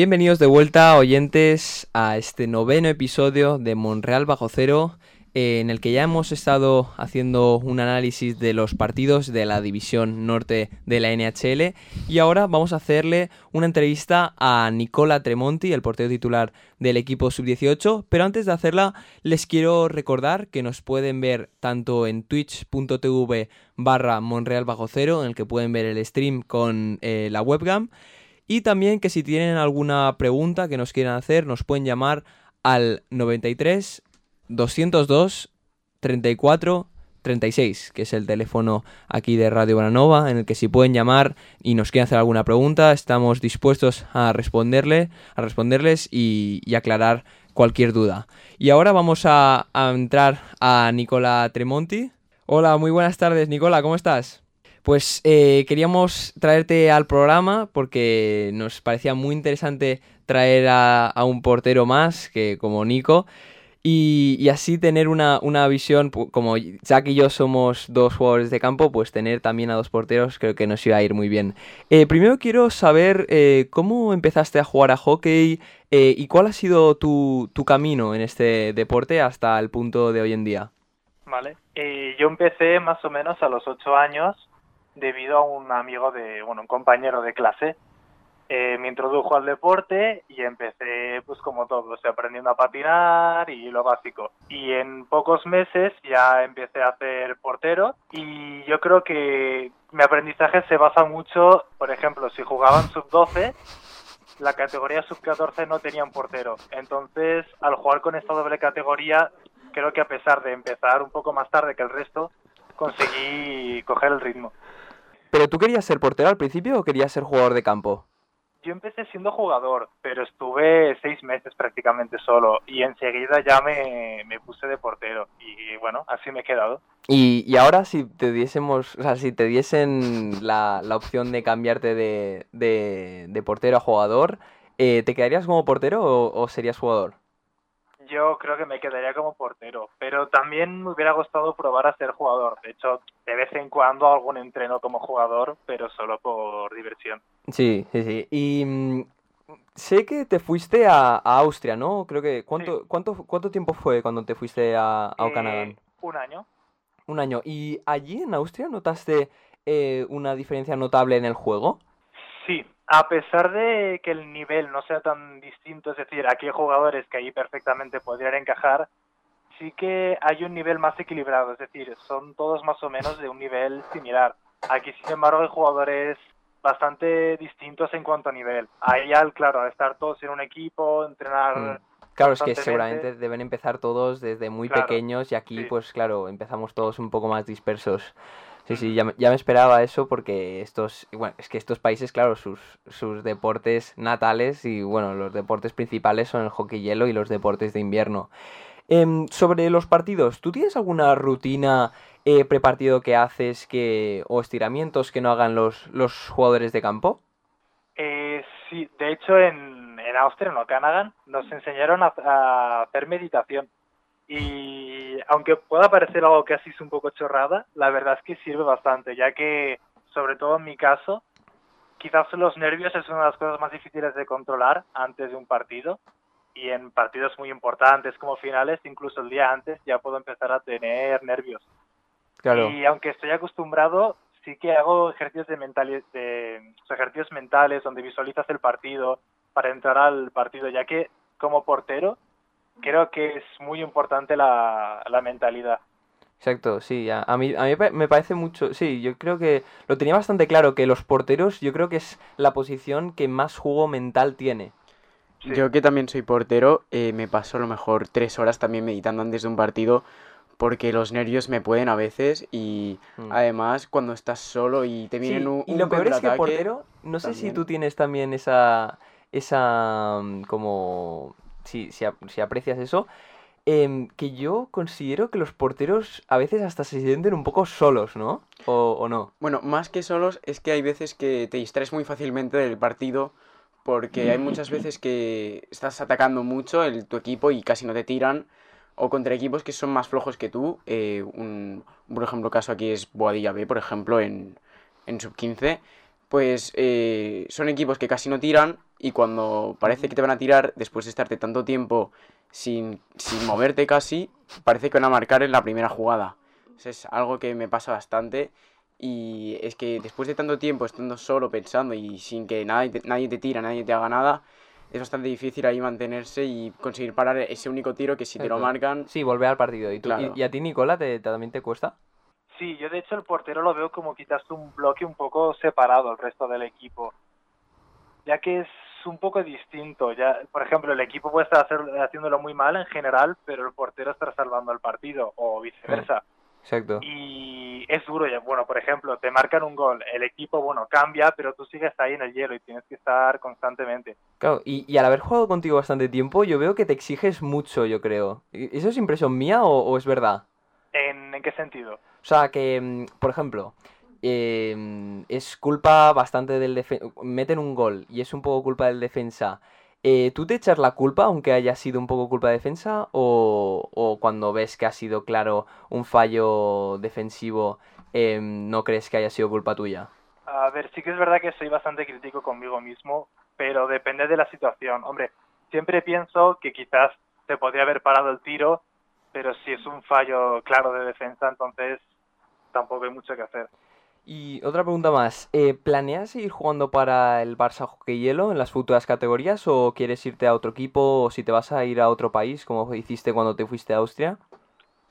Bienvenidos de vuelta, oyentes, a este noveno episodio de Monreal Bajo Cero, en el que ya hemos estado haciendo un análisis de los partidos de la división norte de la NHL y ahora vamos a hacerle una entrevista a Nicola Tremonti, el portero titular del equipo sub-18, pero antes de hacerla les quiero recordar que nos pueden ver tanto en twitch.tv barra Monreal Cero, en el que pueden ver el stream con eh, la webcam, y también que si tienen alguna pregunta que nos quieran hacer, nos pueden llamar al 93 202 34 36, que es el teléfono aquí de Radio Bonanova, en el que si pueden llamar y nos quieren hacer alguna pregunta, estamos dispuestos a responderle, a responderles y, aclarar cualquier duda. Y ahora vamos a entrar a Nicola Tremonti. Hola, muy buenas tardes, Nicola, ¿cómo estás? Pues eh, queríamos traerte al programa porque nos parecía muy interesante traer a, un portero más que como Nico y, así tener una, una visión, como Jack y yo somos dos jugadores de campo, pues tener también a dos porteros creo que nos iba a ir muy bien. Eh, primero quiero saber eh, cómo empezaste a jugar a hockey eh, y cuál ha sido tu, tu camino en este deporte hasta el punto de hoy en día. Vale. Yo empecé más o menos a los ocho años debido a un amigo de, bueno, un compañero de clase. Eh, me introdujo al deporte y empecé, pues como todos, aprendiendo a patinar y lo básico. Y en pocos meses ya empecé a hacer portero y yo creo que mi aprendizaje se basa mucho, por ejemplo, si jugaban sub-12, la categoría sub-14 no tenía un portero. Entonces, al jugar con esta doble categoría, creo que a pesar de empezar un poco más tarde que el resto, conseguí coger el ritmo. ¿Pero tú querías ser portero al principio o querías ser jugador de campo? Yo empecé siendo jugador, pero estuve seis meses prácticamente solo y enseguida ya me, me puse de portero y bueno, así me he quedado. Y, y ahora si te diésemos, o sea, si te diesen la, la opción de cambiarte de, de, de portero a jugador, eh, ¿te quedarías como portero o, o serías jugador? Yo creo que me quedaría como portero, pero también me hubiera gustado probar a ser jugador. De hecho, de vez en cuando algún entreno como jugador, pero solo por diversión. Sí, sí, sí. Y mm, sé que te fuiste a, a Austria, ¿no? Creo que, ¿cuánto, cuánto, cuánto tiempo fue cuando te fuiste a, a? Eh, un año. Un año. ¿Y allí en Austria notaste eh, una diferencia notable en el juego? Sí, a pesar de que el nivel no sea tan distinto, es decir, aquí hay jugadores que ahí perfectamente podrían encajar, sí que hay un nivel más equilibrado, es decir, son todos más o menos de un nivel similar. Aquí, sin embargo, hay jugadores bastante distintos en cuanto a nivel. Ahí, al, claro, al estar todos en un equipo, entrenar... Mm. Claro, es que seguramente deben empezar todos desde muy Claro, pequeños y aquí, sí. pues claro, empezamos todos un poco más dispersos. Sí, sí, ya, me- esperaba eso porque estos, bueno, es que estos países, claro, sus, sus deportes natales y bueno, los deportes principales son el hockey hielo y los deportes de invierno. Em, sobre los partidos, ¿tú tienes alguna rutina eh, prepartido que haces que, o estiramientos que no hagan los, los jugadores de campo? Eh, sí, de hecho en, en Austria, en Okanagan, nos enseñaron a hacer meditación. Y aunque pueda parecer algo que así es un poco chorrada, la verdad es que sirve bastante, ya que, sobre todo en mi caso, quizás los nervios es una de las cosas más difíciles de controlar antes de un partido. Y en partidos muy importantes como finales, incluso el día antes, ya puedo empezar a tener nervios. Claro. Y aunque estoy acostumbrado, sí que hago ejercicios de mentales, de, o sea, ejercicios mentales donde visualizas el partido para entrar al partido, ya que como portero creo que es muy importante la, la mentalidad. Exacto, sí, a, a mí, a mí me parece mucho, sí, yo creo que lo tenía bastante claro, que los porteros yo creo que es la posición que más juego mental tiene. Sí. Yo que también soy portero, eh, me paso a lo mejor tres horas también meditando antes de un partido porque los nervios me pueden a veces y Mm. además cuando estás solo y te Sí, vienen un, y un lo peor es que portero, no sé si tú tienes también esa, esa, mm, como, si, si, si aprecias eso, em, que yo considero que los porteros a veces hasta se sienten un poco solos, ¿no? O, no. Bueno, más que solos, es que hay veces que te distraes muy fácilmente del partido porque hay muchas veces que estás atacando mucho el, tu equipo y casi no te tiran. O contra equipos que son más flojos que tú. eh, un, por ejemplo, caso aquí es Boadilla B, por ejemplo, en, en sub-15. pues eh, son equipos que casi no tiran y cuando parece que te van a tirar, después de estarte tanto tiempo sin, sin moverte casi, parece que van a marcar en la primera jugada. Eso es algo que me pasa bastante y es que después de tanto tiempo estando solo pensando y sin que nadie te, nadie te tira, nadie te haga nada, es bastante difícil ahí mantenerse y conseguir parar ese único tiro que si te lo marcan... Sí, volver al partido. ¿Y, tú- Claro. y, y a ti, Nicola, te, te- también te cuesta? Sí, yo de hecho el portero lo veo como quizás un bloque un poco separado al resto del equipo, ya que es un poco distinto. Ya, por ejemplo, el equipo puede estar hacer- haciéndolo muy mal en general, pero el portero está salvando el partido o viceversa. Exacto. Y es duro, ya. bueno, por ejemplo, te marcan un gol, el equipo, bueno, cambia, pero tú sigues ahí en el hielo y tienes que estar constantemente. Claro, y, y al haber jugado contigo bastante tiempo, yo veo que te exiges mucho, yo creo. ¿Y- ¿Eso es impresión mía o, o es verdad? ¿En, en qué sentido? O sea, que, mm, por ejemplo, eh, es culpa bastante del defensa. Meten un gol y es un poco culpa del defensa. Eh, ¿Tú te echas la culpa, aunque haya sido un poco culpa de defensa? ¿O, o cuando ves que ha sido, claro, un fallo defensivo, eh, no crees que haya sido culpa tuya? A ver, sí que es verdad que soy bastante crítico conmigo mismo, pero depende de la situación. Hombre, siempre pienso que quizás se podría haber parado el tiro, pero si es un fallo claro de defensa, entonces tampoco hay mucho que hacer. Y otra pregunta más. eh, ¿planeas seguir jugando para el Barça Hockey Hielo en las futuras categorías o quieres irte a otro equipo o si te vas a ir a otro país como hiciste cuando te fuiste a Austria?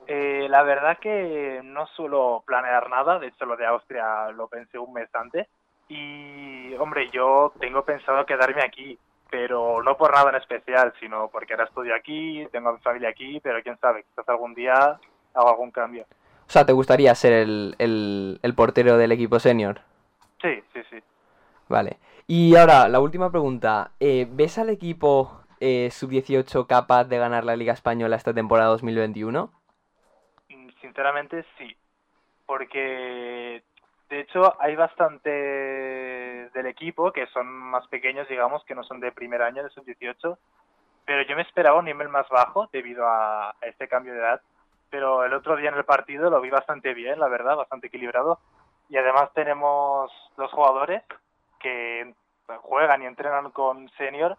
Eh, la verdad que no suelo planear nada, de hecho lo de Austria lo pensé un mes antes. Y, hombre, yo tengo pensado quedarme aquí, pero no por nada en especial, sino porque ahora estudio aquí, tengo a mi familia aquí, pero quién sabe, quizás algún día hago algún cambio. O sea, ¿te gustaría ser el, el- el portero del equipo senior? Sí, sí, sí. Vale. Y ahora, la última pregunta. eh, ¿ves al equipo eh, sub-18 capaz de ganar la Liga Española esta temporada 2021? Mm, Sinceramente sí, porque de hecho hay bastante del equipo que son más pequeños, digamos, que no son de primer año, de sub-18, pero yo me esperaba un nivel más bajo debido a este cambio de edad, pero el otro día en el partido lo vi bastante bien, la verdad, bastante equilibrado, y además tenemos dos jugadores que juegan y entrenan con senior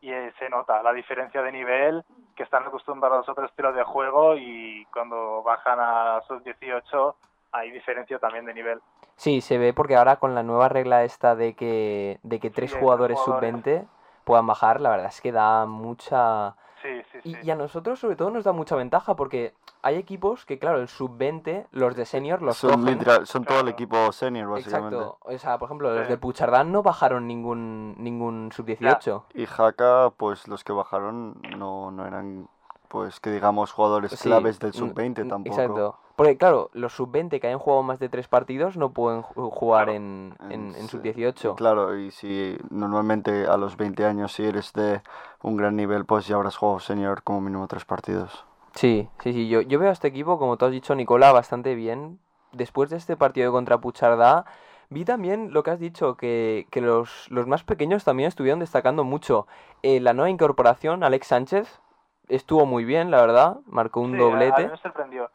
y eh, se nota la diferencia de nivel, que están acostumbrados a otro estilo de juego y cuando bajan a sus 18 hay diferencia también de nivel. Sí, se ve porque ahora con la nueva regla esta de que, de que tres de tres jugadores jugadores. sub-20 puedan bajar, la verdad es que da mucha... Sí, sí, sí. Y, y a nosotros sobre todo nos da mucha ventaja porque hay equipos que, claro, el sub-20, los de senior los Son, cogen. literal- son todo el equipo senior, básicamente. Exacto. O sea, por ejemplo, los de Puchardán no bajaron ningún, ningún sub-18. Y Haka, pues los que bajaron no, no eran, pues que digamos, jugadores Sí, claves del mm, sub-20 mm, tampoco. Exacto. Porque, claro, los sub-20 que hayan jugado más de tres partidos no pueden ju- jugar Claro. en, en, En- en sí, sub-18. Claro, y si normalmente a los 20 años, si eres de un gran nivel, pues ya habrás jugado senior como mínimo tres partidos. Sí, sí, sí. Yo, yo veo a este equipo, como tú has dicho, Nicola, bastante bien. Después de este partido contra Puchardá, vi también lo que has dicho, que, que los, los más pequeños también estuvieron destacando mucho. Eh, la nueva incorporación, Alex Sánchez, estuvo muy bien, la verdad. Marcó un Sí, a- A, doblete. mí me sorprendió.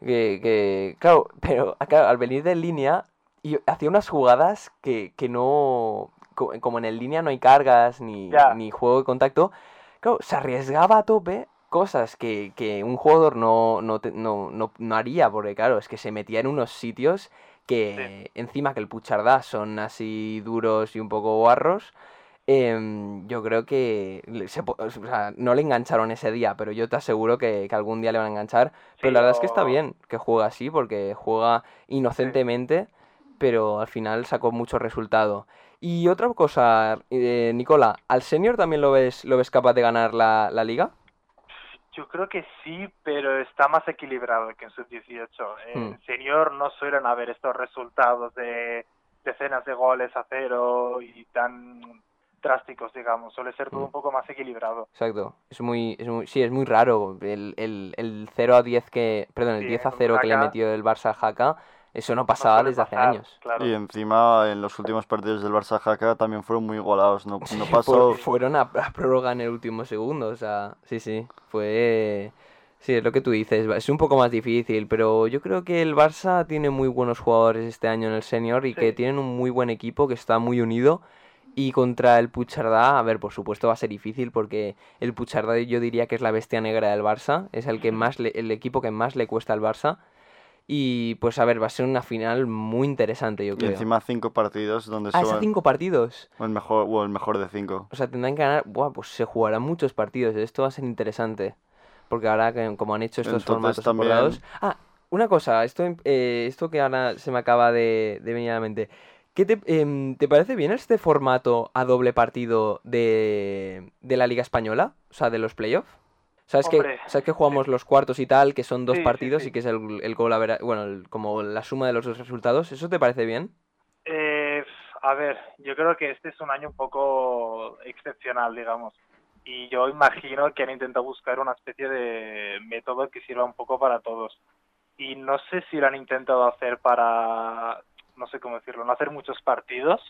Que, que, claro, pero claro, al venir de línea, y hacía unas jugadas que, que no. co- Como en el línea no hay cargas ni, ni juego de contacto, claro, se arriesgaba a tope cosas que, que un jugador no, no, te- no, no, no haría, porque claro, es que se metía en unos sitios que encima que el Puchardá son así duros y un poco guarros. Em, yo creo que se o sea, no le engancharon ese día, pero yo te aseguro que, que algún día le van a enganchar. Pero la verdad es que está bien que juega así, porque juega inocentemente, pero al final sacó mucho resultado. Y otra cosa, eh, Nicola, ¿al senior también lo ves, lo ves capaz de ganar la, la liga? Yo creo que sí, pero está más equilibrado que en sub-18. En Hmm. senior no suelen haber estos resultados de decenas de goles a cero y tan drásticos, digamos. Suele ser todo Hmm. un poco más equilibrado. Exacto. Es muy, es muy, sí, es muy raro. El, el, el 0 a 10 que, perdón, el Sí, 10 a con 0 que le Haka. metió el Barça al Haka, eso no No pasaba suele desde hace pasar, años. Claro. Y encima en los últimos partidos del Barça Haka también fueron muy igualados, no, no Por- pasó... fueron a, a prórroga en el último segundo, o sea, sí, sí, fue... Sí, es lo que tú dices, es un poco más difícil, pero yo creo que el Barça tiene muy buenos jugadores este año en el senior y que Sí. tienen un muy buen equipo que está muy unido. Y contra el Puigcerdá, a ver, por supuesto va a ser difícil porque el Puigcerdá yo diría que es la bestia negra del Barça, es el que más le- el equipo que más le cuesta al Barça. Y pues a ver, va a ser una final muy interesante, yo Y creo. encima cinco partidos donde Ah, suban- cinco partidos. o el mejor, o el mejor de cinco. O sea, tendrán que ganar. Buah, pues se jugarán muchos partidos. Esto va a ser interesante. Porque ahora, que, como han hecho estos Entonces formatos también-. Ah, una cosa. Esto, eh, esto que ahora se me acaba de, de venir a la mente. ¿Qué te, em, ¿te parece bien este formato a doble partido de, de la Liga Española? O sea, de los playoffs. ¿Sabes que, ¿Sabes que jugamos los cuartos y tal? Que son dos Sí, partidos sí. y que es el, el gol avera- Bueno, el- como la suma de los dos resultados. ¿Eso te parece bien? Eh, a ver, yo creo que este es un año un poco excepcional, digamos. Y yo imagino que han intentado buscar una especie de método que sirva un poco para todos. Y no sé si lo han intentado hacer para, no sé cómo decirlo, no hacer muchos partidos,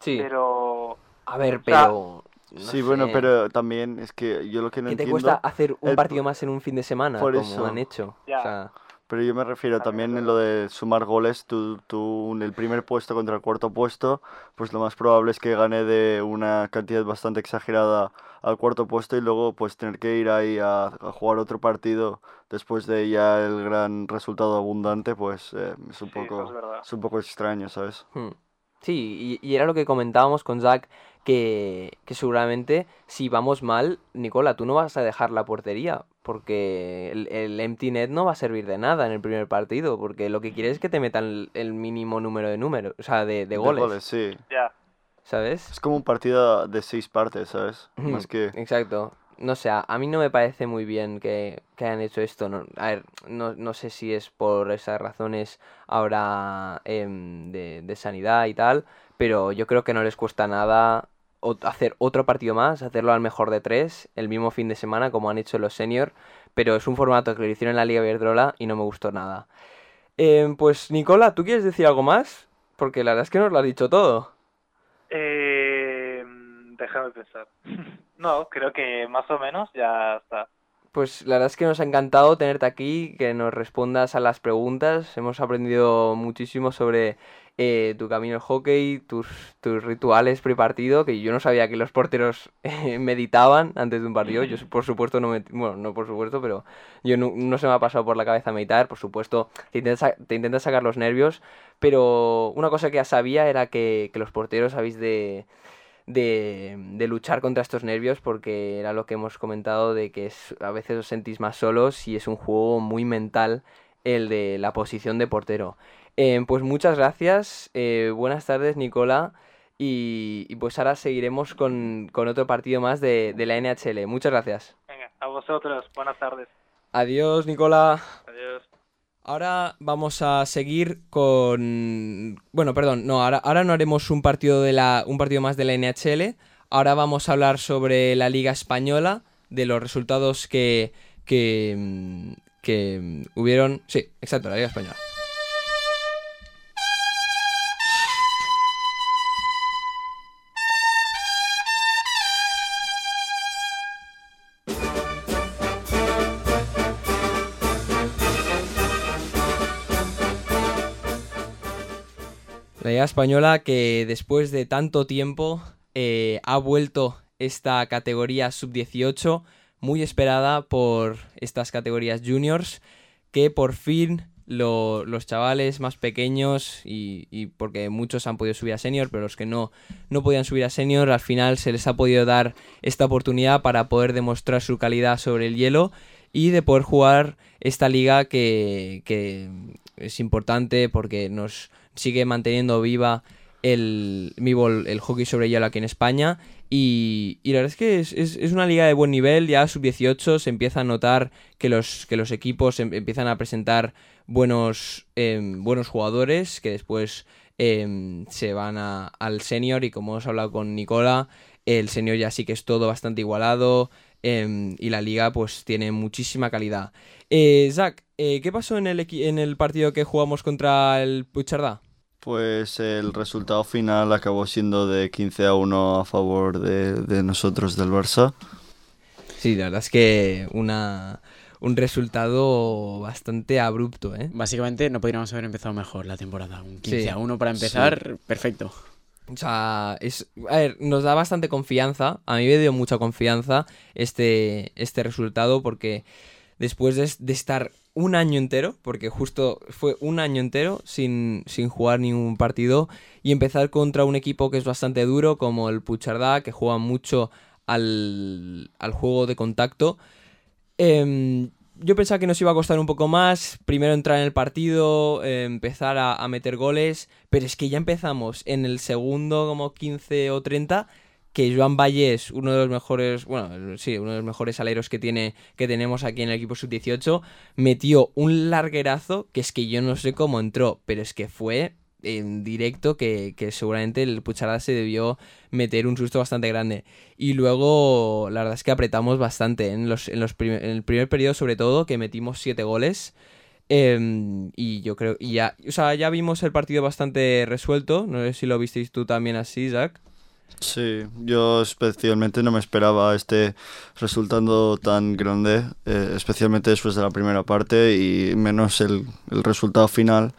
Sí. pero A ver, sea, pero. no sí, bueno, pero también es que yo lo que no ¿Qué te cuesta hacer un el partido más en un fin de semana? por como eso. han hecho. Ya. O sea, Pero yo me refiero También en lo de sumar goles, tú, tú en el primer puesto contra el cuarto puesto, pues lo más probable es que gane de una cantidad bastante exagerada al cuarto puesto y luego pues tener que ir ahí a, a jugar otro partido después de ya el gran resultado abundante, pues eh, es un sí, eso es poco, es un poco extraño, ¿sabes? hmm. Sí, y, y era lo que comentábamos con Zach, que, que seguramente si vamos mal, Nicola, tú no vas a dejar la portería, porque el, el empty net no va a servir de nada en el primer partido, porque lo que quieres es que te metan el, el mínimo número de números, o sea, de, de goles, sí. Ya, ¿sabes? Es como un partido de seis partes, ¿sabes? Más que... Exacto. No sé, a mí no me parece muy bien que, que hayan hecho esto. No, a ver, no, no sé si es por esas razones ahora em, de, de sanidad y tal, pero yo creo que no les cuesta nada hacer otro partido más, hacerlo al mejor de tres, el mismo fin de semana como han hecho los senior, pero es un formato que lo hicieron en la Liga Iberdrola y no me gustó nada. Em, pues Nicola, ¿tú quieres decir algo más? Porque la verdad es que nos lo has dicho todo. eh, déjame pensar. No, creo que más o menos ya está. Pues la verdad es que nos ha encantado tenerte aquí, que nos respondas a las preguntas. Hemos aprendido muchísimo sobre eh, tu camino al hockey, tus, tus rituales prepartido, que yo no sabía que los porteros eh, meditaban antes de un partido. Yo por supuesto no me... Bueno, no por supuesto, pero yo no, no se me ha pasado por la cabeza meditar. Por supuesto, te intentas, te intentas sacar los nervios, pero una cosa que ya sabía era que, que los porteros habéis de de, de luchar contra estos nervios porque era lo que hemos comentado de que es, a veces os sentís más solos y es un juego muy mental el de la posición de portero. Eh, pues muchas gracias, eh, buenas tardes Nicola y, y pues ahora seguiremos con, con otro partido más de, de la NHL. Muchas gracias. Venga, a vosotros, buenas tardes. Adiós Nicola. Adiós. Ahora vamos a seguir con. Bueno, perdón, no, ahora, ahora no haremos un partido de la. un partido más de la NHL. Ahora vamos a hablar sobre la Liga Española, de los resultados que. que. mm, que mm, hubieron. Sí, exacto, la Liga Española. Liga Española que después de tanto tiempo eh, ha vuelto esta categoría sub-18 muy esperada por estas categorías juniors que por fin lo- los chavales más pequeños y, porque muchos han podido subir a senior pero los que no, no podían subir a senior al final se les ha podido dar esta oportunidad para poder demostrar su calidad sobre el hielo y de poder jugar esta liga que es importante porque nos sigue manteniendo viva el, el, hockey sobre hielo aquí en España y, la verdad es que es, es- una liga de buen nivel, ya sub-18 se empieza a notar que los, que los equipos em- empiezan a presentar buenos, em, buenos jugadores que después em, se van al senior y como hemos hablado con Nicola, el senior ya sí que es todo bastante igualado y la liga pues tiene muchísima calidad. Eh, Zach, eh, ¿qué pasó en el, en el partido que jugamos contra el Puigcerdá? Pues el resultado final acabó siendo de 15 a 1 a favor de, de nosotros del Barça. Sí, la verdad es que una, un resultado bastante abrupto, ¿eh? Básicamente no podríamos haber empezado mejor la temporada. Un 15 Sí. a 1 para empezar, perfecto. O sea, es, a ver, nos da bastante confianza. A mí me dio mucha confianza este, este resultado porque después de, de estar un año entero, porque justo fue un año entero sin, sin jugar ningún partido y empezar contra un equipo que es bastante duro como el Puchardá, que juega mucho al, al juego de contacto. Em, yo pensaba que nos iba a costar un poco más, primero entrar en el partido, eh, empezar a, a meter goles, pero es que ya empezamos en el segundo como 15 o 30, que Joan Vallés, uno de los mejores, bueno, sí, uno de los mejores aleros que tiene que tenemos aquí en el equipo sub-18, metió un larguerazo que es que yo no sé cómo entró, pero es que fue en directo que, seguramente el Pucharada se debió meter un susto bastante grande. Y luego, la verdad es que apretamos bastante en, el primer periodo, sobre todo, que metimos siete goles. Em, y yo creo, y ya, o sea, ya vimos el partido bastante resuelto. No sé si lo visteis tú también así, Zach. Sí, yo especialmente no me esperaba este resultado tan grande, eh, especialmente después de la primera parte y menos el, el resultado final.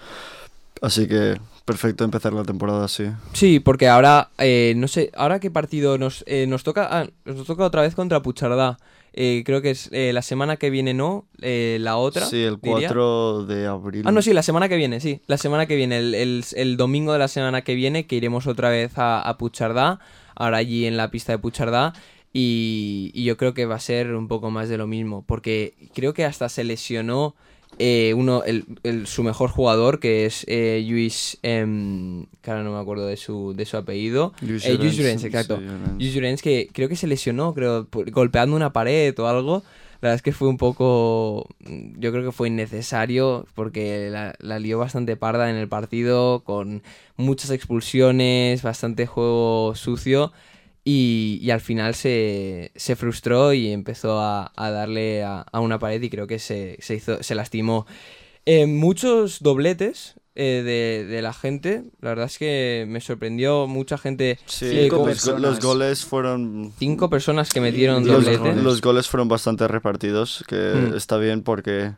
Así que perfecto empezar la temporada así. Sí, porque ahora, eh, no sé, ahora qué partido nos, eh, nos toca. Ah, nos toca otra vez contra Puchardá. Eh, creo que es eh, la semana que viene, ¿no? Eh, la otra. Sí, el diría. 4 de abril. Ah, no, sí, la semana que viene, sí. La semana que viene, el, el- el domingo de la semana que viene, que iremos otra vez a, a Puchardá, ahora allí en la pista de Puchardá. Y, y yo creo que va a ser un poco más de lo mismo, porque creo que hasta se lesionó eh, uno, el, el- su mejor jugador, que es eh, Lluís, em, no me acuerdo de su, de su apellido. Lluís Eh, exacto. Lluís Llorens, que creo que se lesionó, creo, por- golpeando una pared o algo. La verdad es que fue un poco. Yo creo que fue innecesario porque la, la lió bastante parda en el partido, con muchas expulsiones, bastante juego sucio. Y, y al final se, se frustró y empezó a, a darle a, a una pared y creo que se, se hizo, se lastimó. Eh, muchos dobletes eh, de, de la gente. La verdad es que me sorprendió mucha gente. Sí, eh, Cinco los, goles fueron... cinco personas que metieron Los, doblete. los goles fueron bastante repartidos, que Mm. está bien porque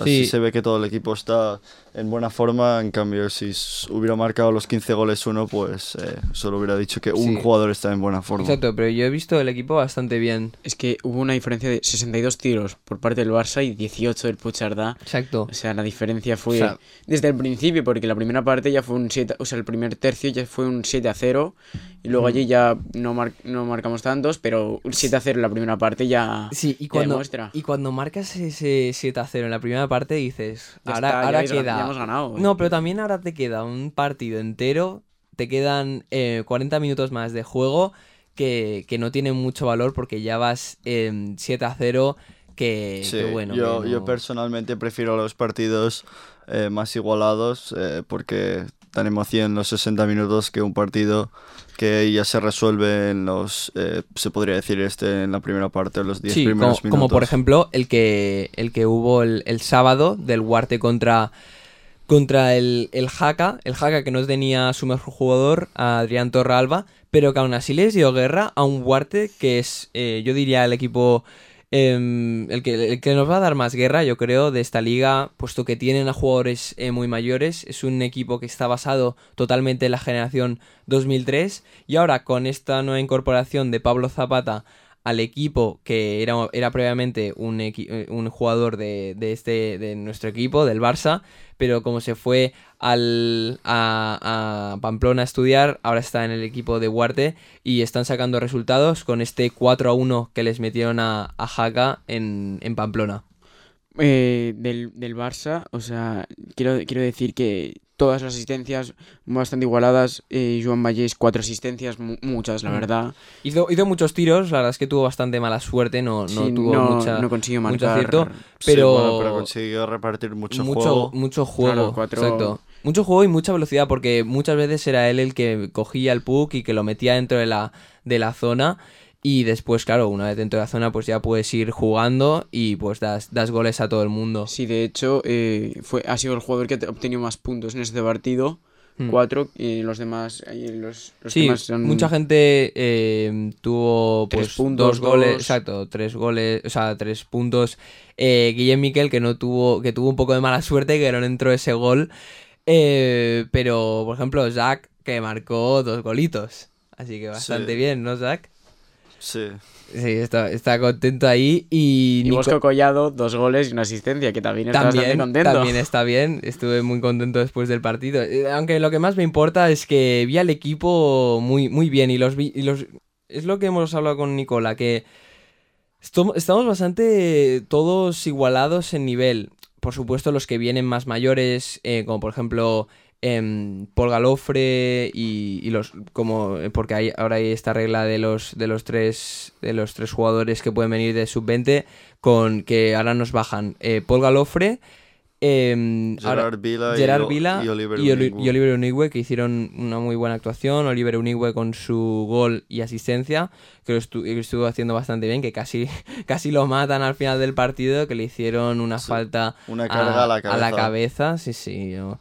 así Sí. se ve que todo el equipo está en buena forma. En cambio, si hubiera marcado los 15 goles uno, pues eh, solo hubiera dicho que un Sí. jugador está en buena forma. Exacto, pero yo he visto el equipo bastante bien. Es que hubo una diferencia de 62 tiros por parte del Barça y 18 del Puchardá. Exacto. O sea, la diferencia fue O sea- desde el principio, porque la primera parte ya fue un 7, o sea, el primer tercio ya fue un 7 a 0, y luego allí ya no, mar- no marcamos tantos, pero un 7 a 0 en la primera parte ya, Sí, y ya cuando, demuestra. y cuando marcas ese 7 a 0 en la primera parte dices, Ya ahora, está, queda... ya hemos ganado. No, pero también ahora te queda un partido entero, te quedan eh, 40 minutos más de juego que, que no tienen mucho valor porque ya vas en 7 a 0 que, Sí, que bueno. yo, que yo personalmente prefiero los partidos eh, más igualados eh, porque dan emoción los 60 minutos que un partido que ya se resuelve en los, eh, se podría decir este, en la primera parte, los 10 Sí, como, primeros minutos. como por ejemplo el que, el que hubo el, el sábado del Huarte contra, contra el, el Jaca. El Jaca que no tenía a su mejor jugador, a Adrián Torralba, pero que aún así les dio guerra a un Huarte que es, eh, yo diría, el equipo... em, el, que, el que nos va a dar más guerra, yo creo, de esta liga, puesto que tienen a jugadores eh, muy mayores. Es un equipo que está basado totalmente en la generación 2003. Y ahora, con esta nueva incorporación de Pablo Zapata al equipo que era, era previamente un, eh, un jugador de, de este de nuestro equipo, del Barça, pero como se fue al, a, a Pamplona a estudiar, ahora está en el equipo de Huarte y están sacando resultados con este 4 a 1 que les metieron a, a Jaca en, en Pamplona. Eh, del, del Barça, o sea, quiero, quiero decir que todas las asistencias bastante igualadas. Eh, Joan Vallés, cuatro asistencias, mu- muchas, la Mm. verdad. Hizo, hizo muchos tiros, la verdad es que tuvo bastante mala suerte, no, no Sí, tuvo no, mucha, no consiguió mucho marcar. acierto, Sí, pero, bueno, pero consiguió repartir mucho, mucho, juego. mucho juego. Claro, cuatro- Exacto. Mucho juego y mucha velocidad, porque muchas veces era él el que cogía el puck y que lo metía dentro de la, de la zona. Y después, claro, una vez dentro de la zona, pues ya puedes ir jugando y pues das, das goles a todo el mundo. Sí, de hecho, eh, fue, ha sido el jugador que ha obtenido más puntos en este partido. Hmm. cuatro y los demás, ahí los, los Sí, demás son- mucha gente eh, tuvo Tres pues puntos, dos goles, dos. exacto, tres goles, o sea, tres puntos. Eh, Guillem Miquel que no tuvo, que tuvo un poco de mala suerte, que no entró ese gol. Eh, pero, por ejemplo, Zach que marcó dos golitos. Así que bastante Sí. bien, ¿no, Zach? Sí. Sí, está, está contento ahí. Y, Y Nico- Collado, dos goles y una asistencia, que también está bastante también, contento. también está bien, estuve muy contento después del partido. Eh, Aunque lo que más me importa es que vi al equipo muy, muy bien y los vi, y los es lo que hemos hablado con Nicola, que estamos bastante todos igualados en nivel. Por supuesto, los que vienen más mayores, eh, como por ejemplo em, Paul Galofre y, y los como eh, porque hay ahora hay esta regla de los de los tres de los tres jugadores que pueden venir de sub 20 con que ahora nos bajan eh, Paul Galofre em, ahora- Gerard Vila, Gerard y, Vila y Oliver y, Oliver Unigwe, que hicieron una muy buena actuación. Oliver Unigwe con su gol y asistencia, que lo estu- que estuvo haciendo bastante bien, que casi, casi lo matan al final del partido, que le hicieron una Sí, falta Una carga a, la cabeza. cabeza, Sí, sí. Yo,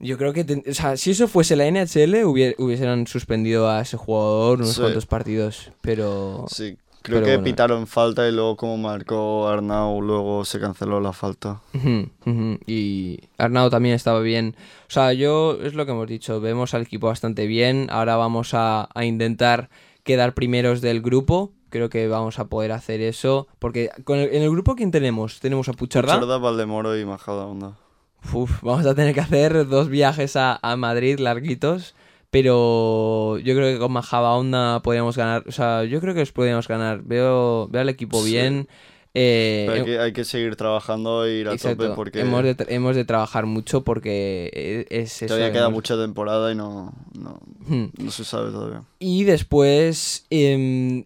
yo creo que, ten- o sea, si eso fuese la NHL, hubie- hubiesen suspendido a ese jugador unos Sí. cuantos partidos, pero... Sí, creo Pero que bueno. pitaron falta y luego como marcó Arnau, luego se canceló la falta. Y Arnau también estaba bien. O sea, yo es lo que hemos dicho, vemos al equipo bastante bien. Ahora vamos a, a intentar quedar primeros del grupo. Creo que vamos a poder hacer eso. Porque con el- en el grupo, ¿quién tenemos? Tenemos a Puchardá. Pucharda, Valdemoro y Majadahonda. Uf, vamos a tener que hacer dos viajes a, a Madrid larguitos. Pero yo creo que con Majadahonda podríamos ganar. O sea, yo creo que os podríamos ganar. Veo, veo al equipo Sí. bien. Eh, Pero hay, que, hay que seguir trabajando e ir a Exacto. tope porque Hemos, de, tra- hemos de trabajar mucho porque e- es eso. todavía queda hemos- mucha temporada y no, no, Hmm. no se sabe todavía. Y después, em,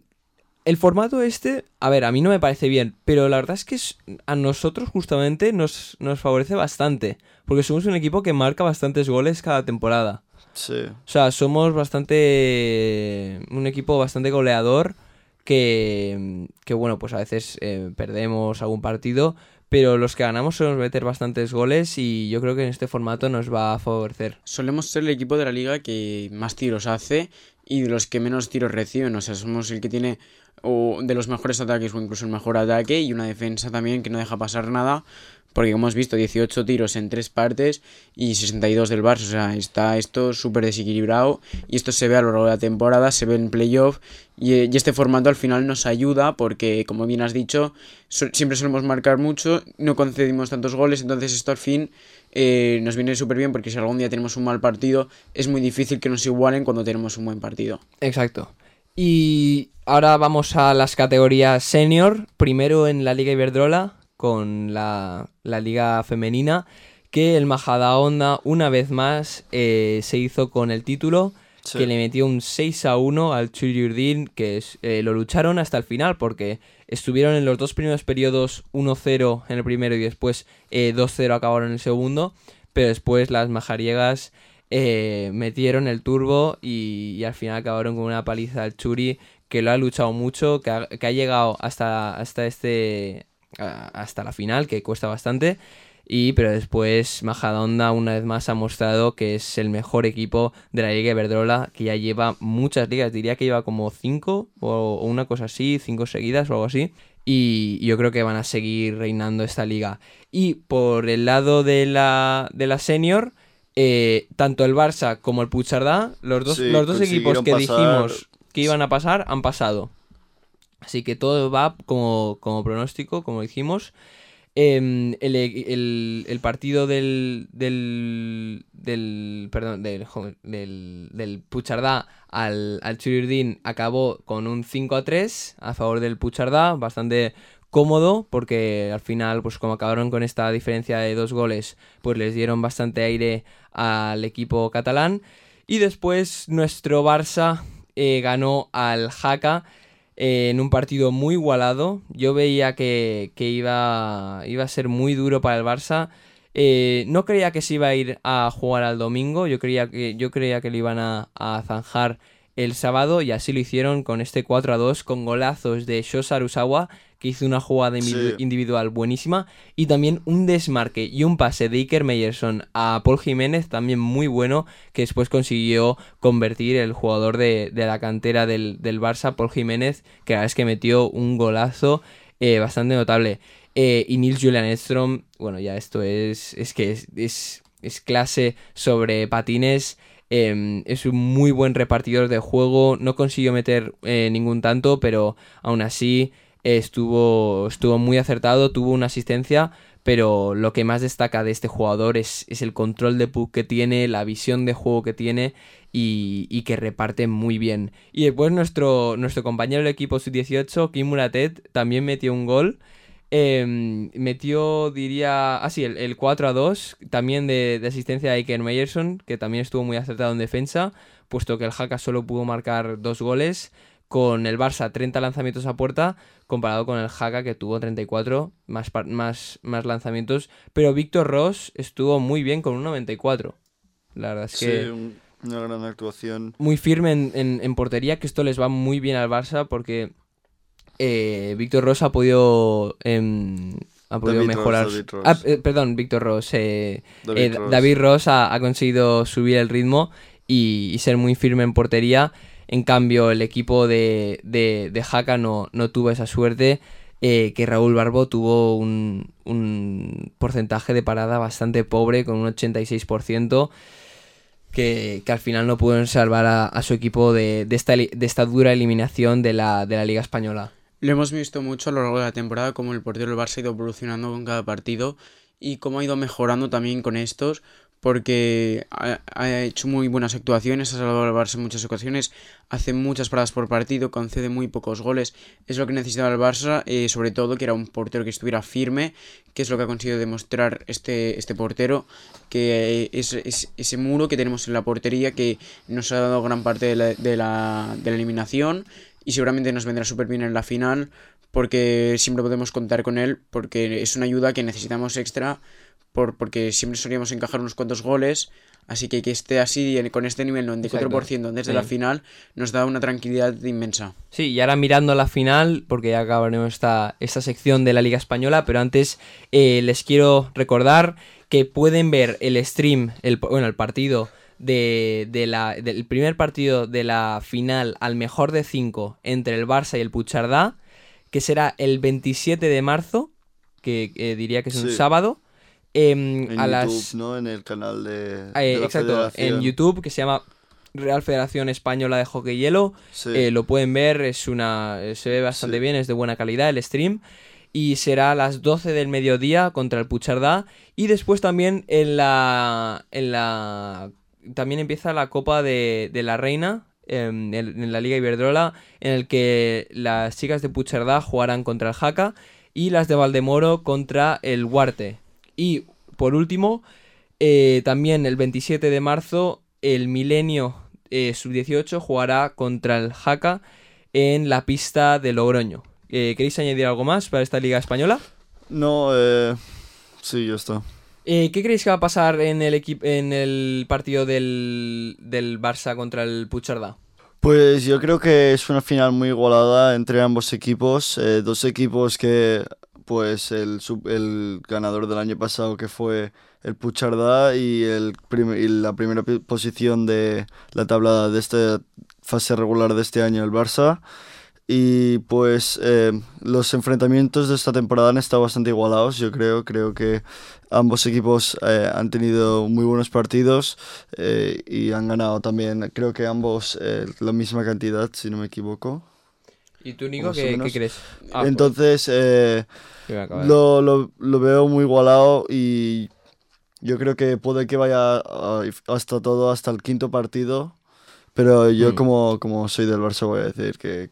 el formato este, a ver, a mí no me parece bien, pero la verdad es que a nosotros justamente nos, nos favorece bastante, porque somos un equipo que marca bastantes goles cada temporada. Sí, O sea, somos bastante... un equipo bastante goleador que, que bueno, pues a veces eh, perdemos algún partido, pero los que ganamos solemos meter bastantes goles y yo creo que en este formato nos va a favorecer. Solemos ser el equipo de la liga que más tiros hace y de los que menos tiros reciben. O sea, somos el que tiene o de los mejores ataques o incluso el mejor ataque y una defensa también que no deja pasar nada. Porque como hemos visto, 18 tiros en tres partes y 62 del Barça. O sea, está esto súper desequilibrado y esto se ve a lo largo de la temporada, se ve en playoff y, eh, y este formato al final nos ayuda porque, como bien has dicho, siempre solemos marcar mucho, no concedimos tantos goles, entonces esto al fin eh, nos viene súper bien porque si algún día tenemos un mal partido es muy difícil que nos igualen cuando tenemos un buen partido. Exacto. Y ahora vamos a las categorías senior. Primero en la Liga Iberdrola con la, la Liga Femenina. Que el Majadahonda una vez más eh, se hizo con el título. sí. Que le metió un 6 a 1 al Chuyurdin. Que eh, lo lucharon hasta el final porque estuvieron en los dos primeros periodos 1-0 en el primero y después eh, 2-0 acabaron en el segundo. Pero después las majariegas eh, metieron el turbo y, al final acabaron con una paliza al Churi que lo ha luchado mucho, que ha, llegado hasta, hasta este hasta la final, que cuesta bastante. Y pero después Majadahonda una vez más ha mostrado que es el mejor equipo de la Liga Iberdrola, que ya lleva muchas ligas, diría que lleva como cinco o, o una cosa así, cinco seguidas o algo así. Y yo creo que van a seguir reinando esta liga. Y por el lado de la, de la senior, eh, tanto el Barça como el Puchardá, los dos, Sí, los dos equipos que pasar. dijimos que iban a pasar, han pasado. Así que todo va como, como pronóstico, como dijimos. Em, el, el- el partido del, del, del perdón del, del, del Puchardá al, al Churirdín acabó con un 5 a 3 a favor del Puchardá, bastante cómodo porque al final pues como acabaron con esta diferencia de dos goles pues les dieron bastante aire al equipo catalán y después nuestro Barça eh, ganó al Jaca en un partido muy igualado. Yo veía que, iba, iba a ser muy duro para el Barça. Eh, no creía que se iba a ir a jugar al domingo. Yo creía que, yo creía que lo iban a, a zanjar el sábado y así lo hicieron con este 4 a 2 con golazos de Shosa Arusawa que hizo una jugada Sí. individual buenísima. Y también un desmarque y un pase de Iker Meyerson a Paul Jiménez, también muy bueno, que después consiguió convertir el jugador de, de la cantera del, del Barça, Paul Jiménez, que la verdad es que metió un golazo eh, bastante notable. Eh, y Nils Julian Edstrom, bueno, ya esto es, es que es, es, es clase sobre patines. Eh, es un muy buen repartidor de juego. No consiguió meter eh, ningún tanto, pero aún así estuvo, estuvo muy acertado. Tuvo una asistencia. Pero lo que más destaca de este jugador es, es el control de puck que tiene, la visión de juego que tiene y, y que reparte muy bien. Y después nuestro, nuestro compañero del equipo sub-18, Kim Muratet, también metió un gol. Eh, metió, diría, ah sí, el, el 4 a 2, también de, de asistencia de Iker Meyerson, que también estuvo muy acertado en defensa, puesto que el Haka solo pudo marcar dos goles, con el Barça 30 lanzamientos a puerta, comparado con el Haka que tuvo 34 más, más, más lanzamientos, pero Víctor Ross estuvo muy bien con un 94. La verdad es Sí, que un- una gran actuación. muy firme en, en- en portería, que esto les va muy bien al Barça porque eh, Víctor Ross ha podido, em, ha podido David Ross, mejorar. David Ross. Ah, eh, perdón, Víctor Ross. eh, David Ross. David Ross ha, ha conseguido subir el ritmo y, y ser muy firme en portería. En cambio, el equipo de, de, no, no tuvo esa suerte. eh, que Raúl Barbo tuvo un, un porcentaje de parada bastante pobre, con un 86%, que, que al final no pudieron salvar a, a su equipo de, de esta, de esta dura eliminación de la, de la Liga Española. Lo hemos visto mucho a lo largo de la temporada, como el portero del Barça ha ido evolucionando con cada partido y cómo ha ido mejorando también con estos, porque ha, hecho muy buenas actuaciones, ha salvado al Barça en muchas ocasiones, hace muchas paradas por partido, concede muy pocos goles. Es lo que necesitaba el Barça, eh, sobre todo que era un portero que estuviera firme, que es lo que ha conseguido demostrar este, este portero, que eh, es, es ese muro que tenemos en la portería que nos ha dado gran parte de la, de la, de la eliminación y seguramente nos vendrá súper bien en la final porque siempre podemos contar con él porque es una ayuda que necesitamos extra por, porque siempre solíamos encajar unos cuantos goles así que que esté así con este nivel 94% desde Sí. la final nos da una tranquilidad inmensa Sí, y ahora mirando la final, porque ya acabaremos esta, esta sección de la Liga Española, pero antes eh, les quiero recordar que pueden ver el stream, el, bueno, el partido de, de la, del primer partido de la final al mejor de 5 entre el Barça y el Puchardá, que será el 27 de marzo, que eh, diría que es un Sí. sábado, em, En a YouTube, las ¿no? En el canal de, eh, de la exacto, en. YouTube, que se llama Real Federación Española de Hockey y Hielo. Sí. Eh, lo pueden ver, es una se ve bastante Sí. bien, es de buena calidad el stream. Y será a las 12 del mediodía contra el Puchardá. Y después también en la. En la también empieza la Copa de, la Reina. em, En, la Liga Iberdrola. En el que las chicas de Puchardá jugarán contra el Jaca. Y las de Valdemoro contra el Huarte. Y por último, eh, también el 27 de marzo, el Milenio eh, Sub-18 jugará contra el Jaca en la pista de Logroño. Eh, ¿Queréis añadir algo más para esta Liga Española? No. Sí, ya está. Eh, ¿Qué creéis que va a pasar en el, en el partido del, del Barça contra el Puchardá? Pues yo creo que es una final muy igualada entre ambos equipos. eh, dos equipos que, pues, el, sub- el ganador del año pasado que fue el Puchardá y, el y la primera posición de la tabla de esta fase regular de este año, el Barça. Y pues eh, los enfrentamientos de esta temporada han estado bastante igualados, yo creo. Creo que ambos equipos eh, han tenido muy buenos partidos eh, y han ganado también, creo que ambos eh, la misma cantidad, si no me equivoco. ¿Y tú, Nico, qué, crees? Ah, pues, Entonces, lo, lo veo muy igualado y yo creo que puede que vaya ah, hasta todo, hasta el quinto partido. Pero yo Mm. como, como soy del Barça voy a decir que,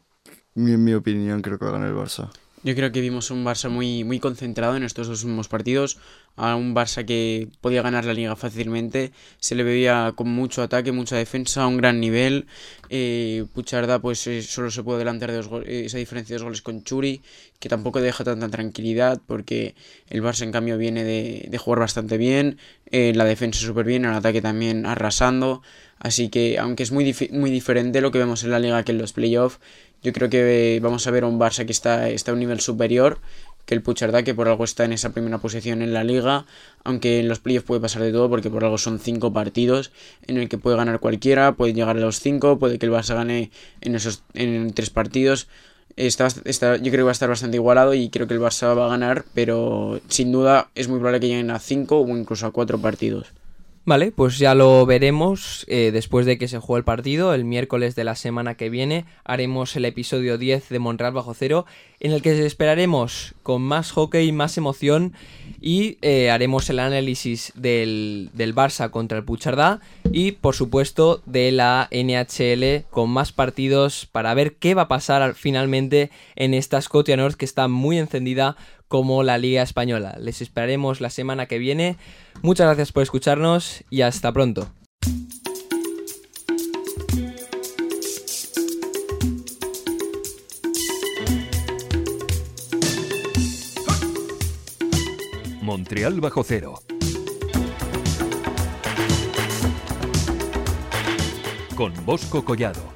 mi, mi opinión, creo que va a ganar el Barça. Yo creo que vimos un Barça muy, muy concentrado en estos dos últimos partidos. a un Barça que podía ganar la liga fácilmente. Se le veía con mucho ataque, mucha defensa, un gran nivel. Eh, Pucharda pues eh, solo se puede adelantar de dos eh, esa diferencia de dos goles con Churi, que tampoco deja tanta tranquilidad porque el Barça en cambio viene de, de jugar bastante bien, eh, la defensa súper bien, el ataque también arrasando. Así que aunque es muy, muy diferente lo que vemos en la liga que en los playoffs, yo creo que eh, vamos a ver a un Barça que está, está a un nivel superior que el Puchardá, que por algo está en esa primera posición en la liga, aunque en los playoffs puede pasar de todo, porque por algo son cinco partidos en el que puede ganar cualquiera, puede llegar a los cinco, puede que el Barça gane en esos en tres partidos. Está, está- yo creo que va a estar bastante igualado y creo que el Barça va a ganar, pero sin duda es muy probable que lleguen a cinco o incluso a cuatro partidos. Vale, pues ya lo veremos eh, después de que se juegue el partido. El miércoles de la semana que viene haremos el episodio 10 de Montreal bajo cero, en el que esperaremos con más hockey, más emoción y eh, haremos el análisis del, del Barça contra el Puchardá y por supuesto de la NHL con más partidos para ver qué va a pasar al- finalmente en esta Scotia North que está muy encendida como la Liga Española. Les esperaremos la semana que viene. Muchas gracias por escucharnos y hasta pronto. Montreal bajo cero. Con Bosco Collado.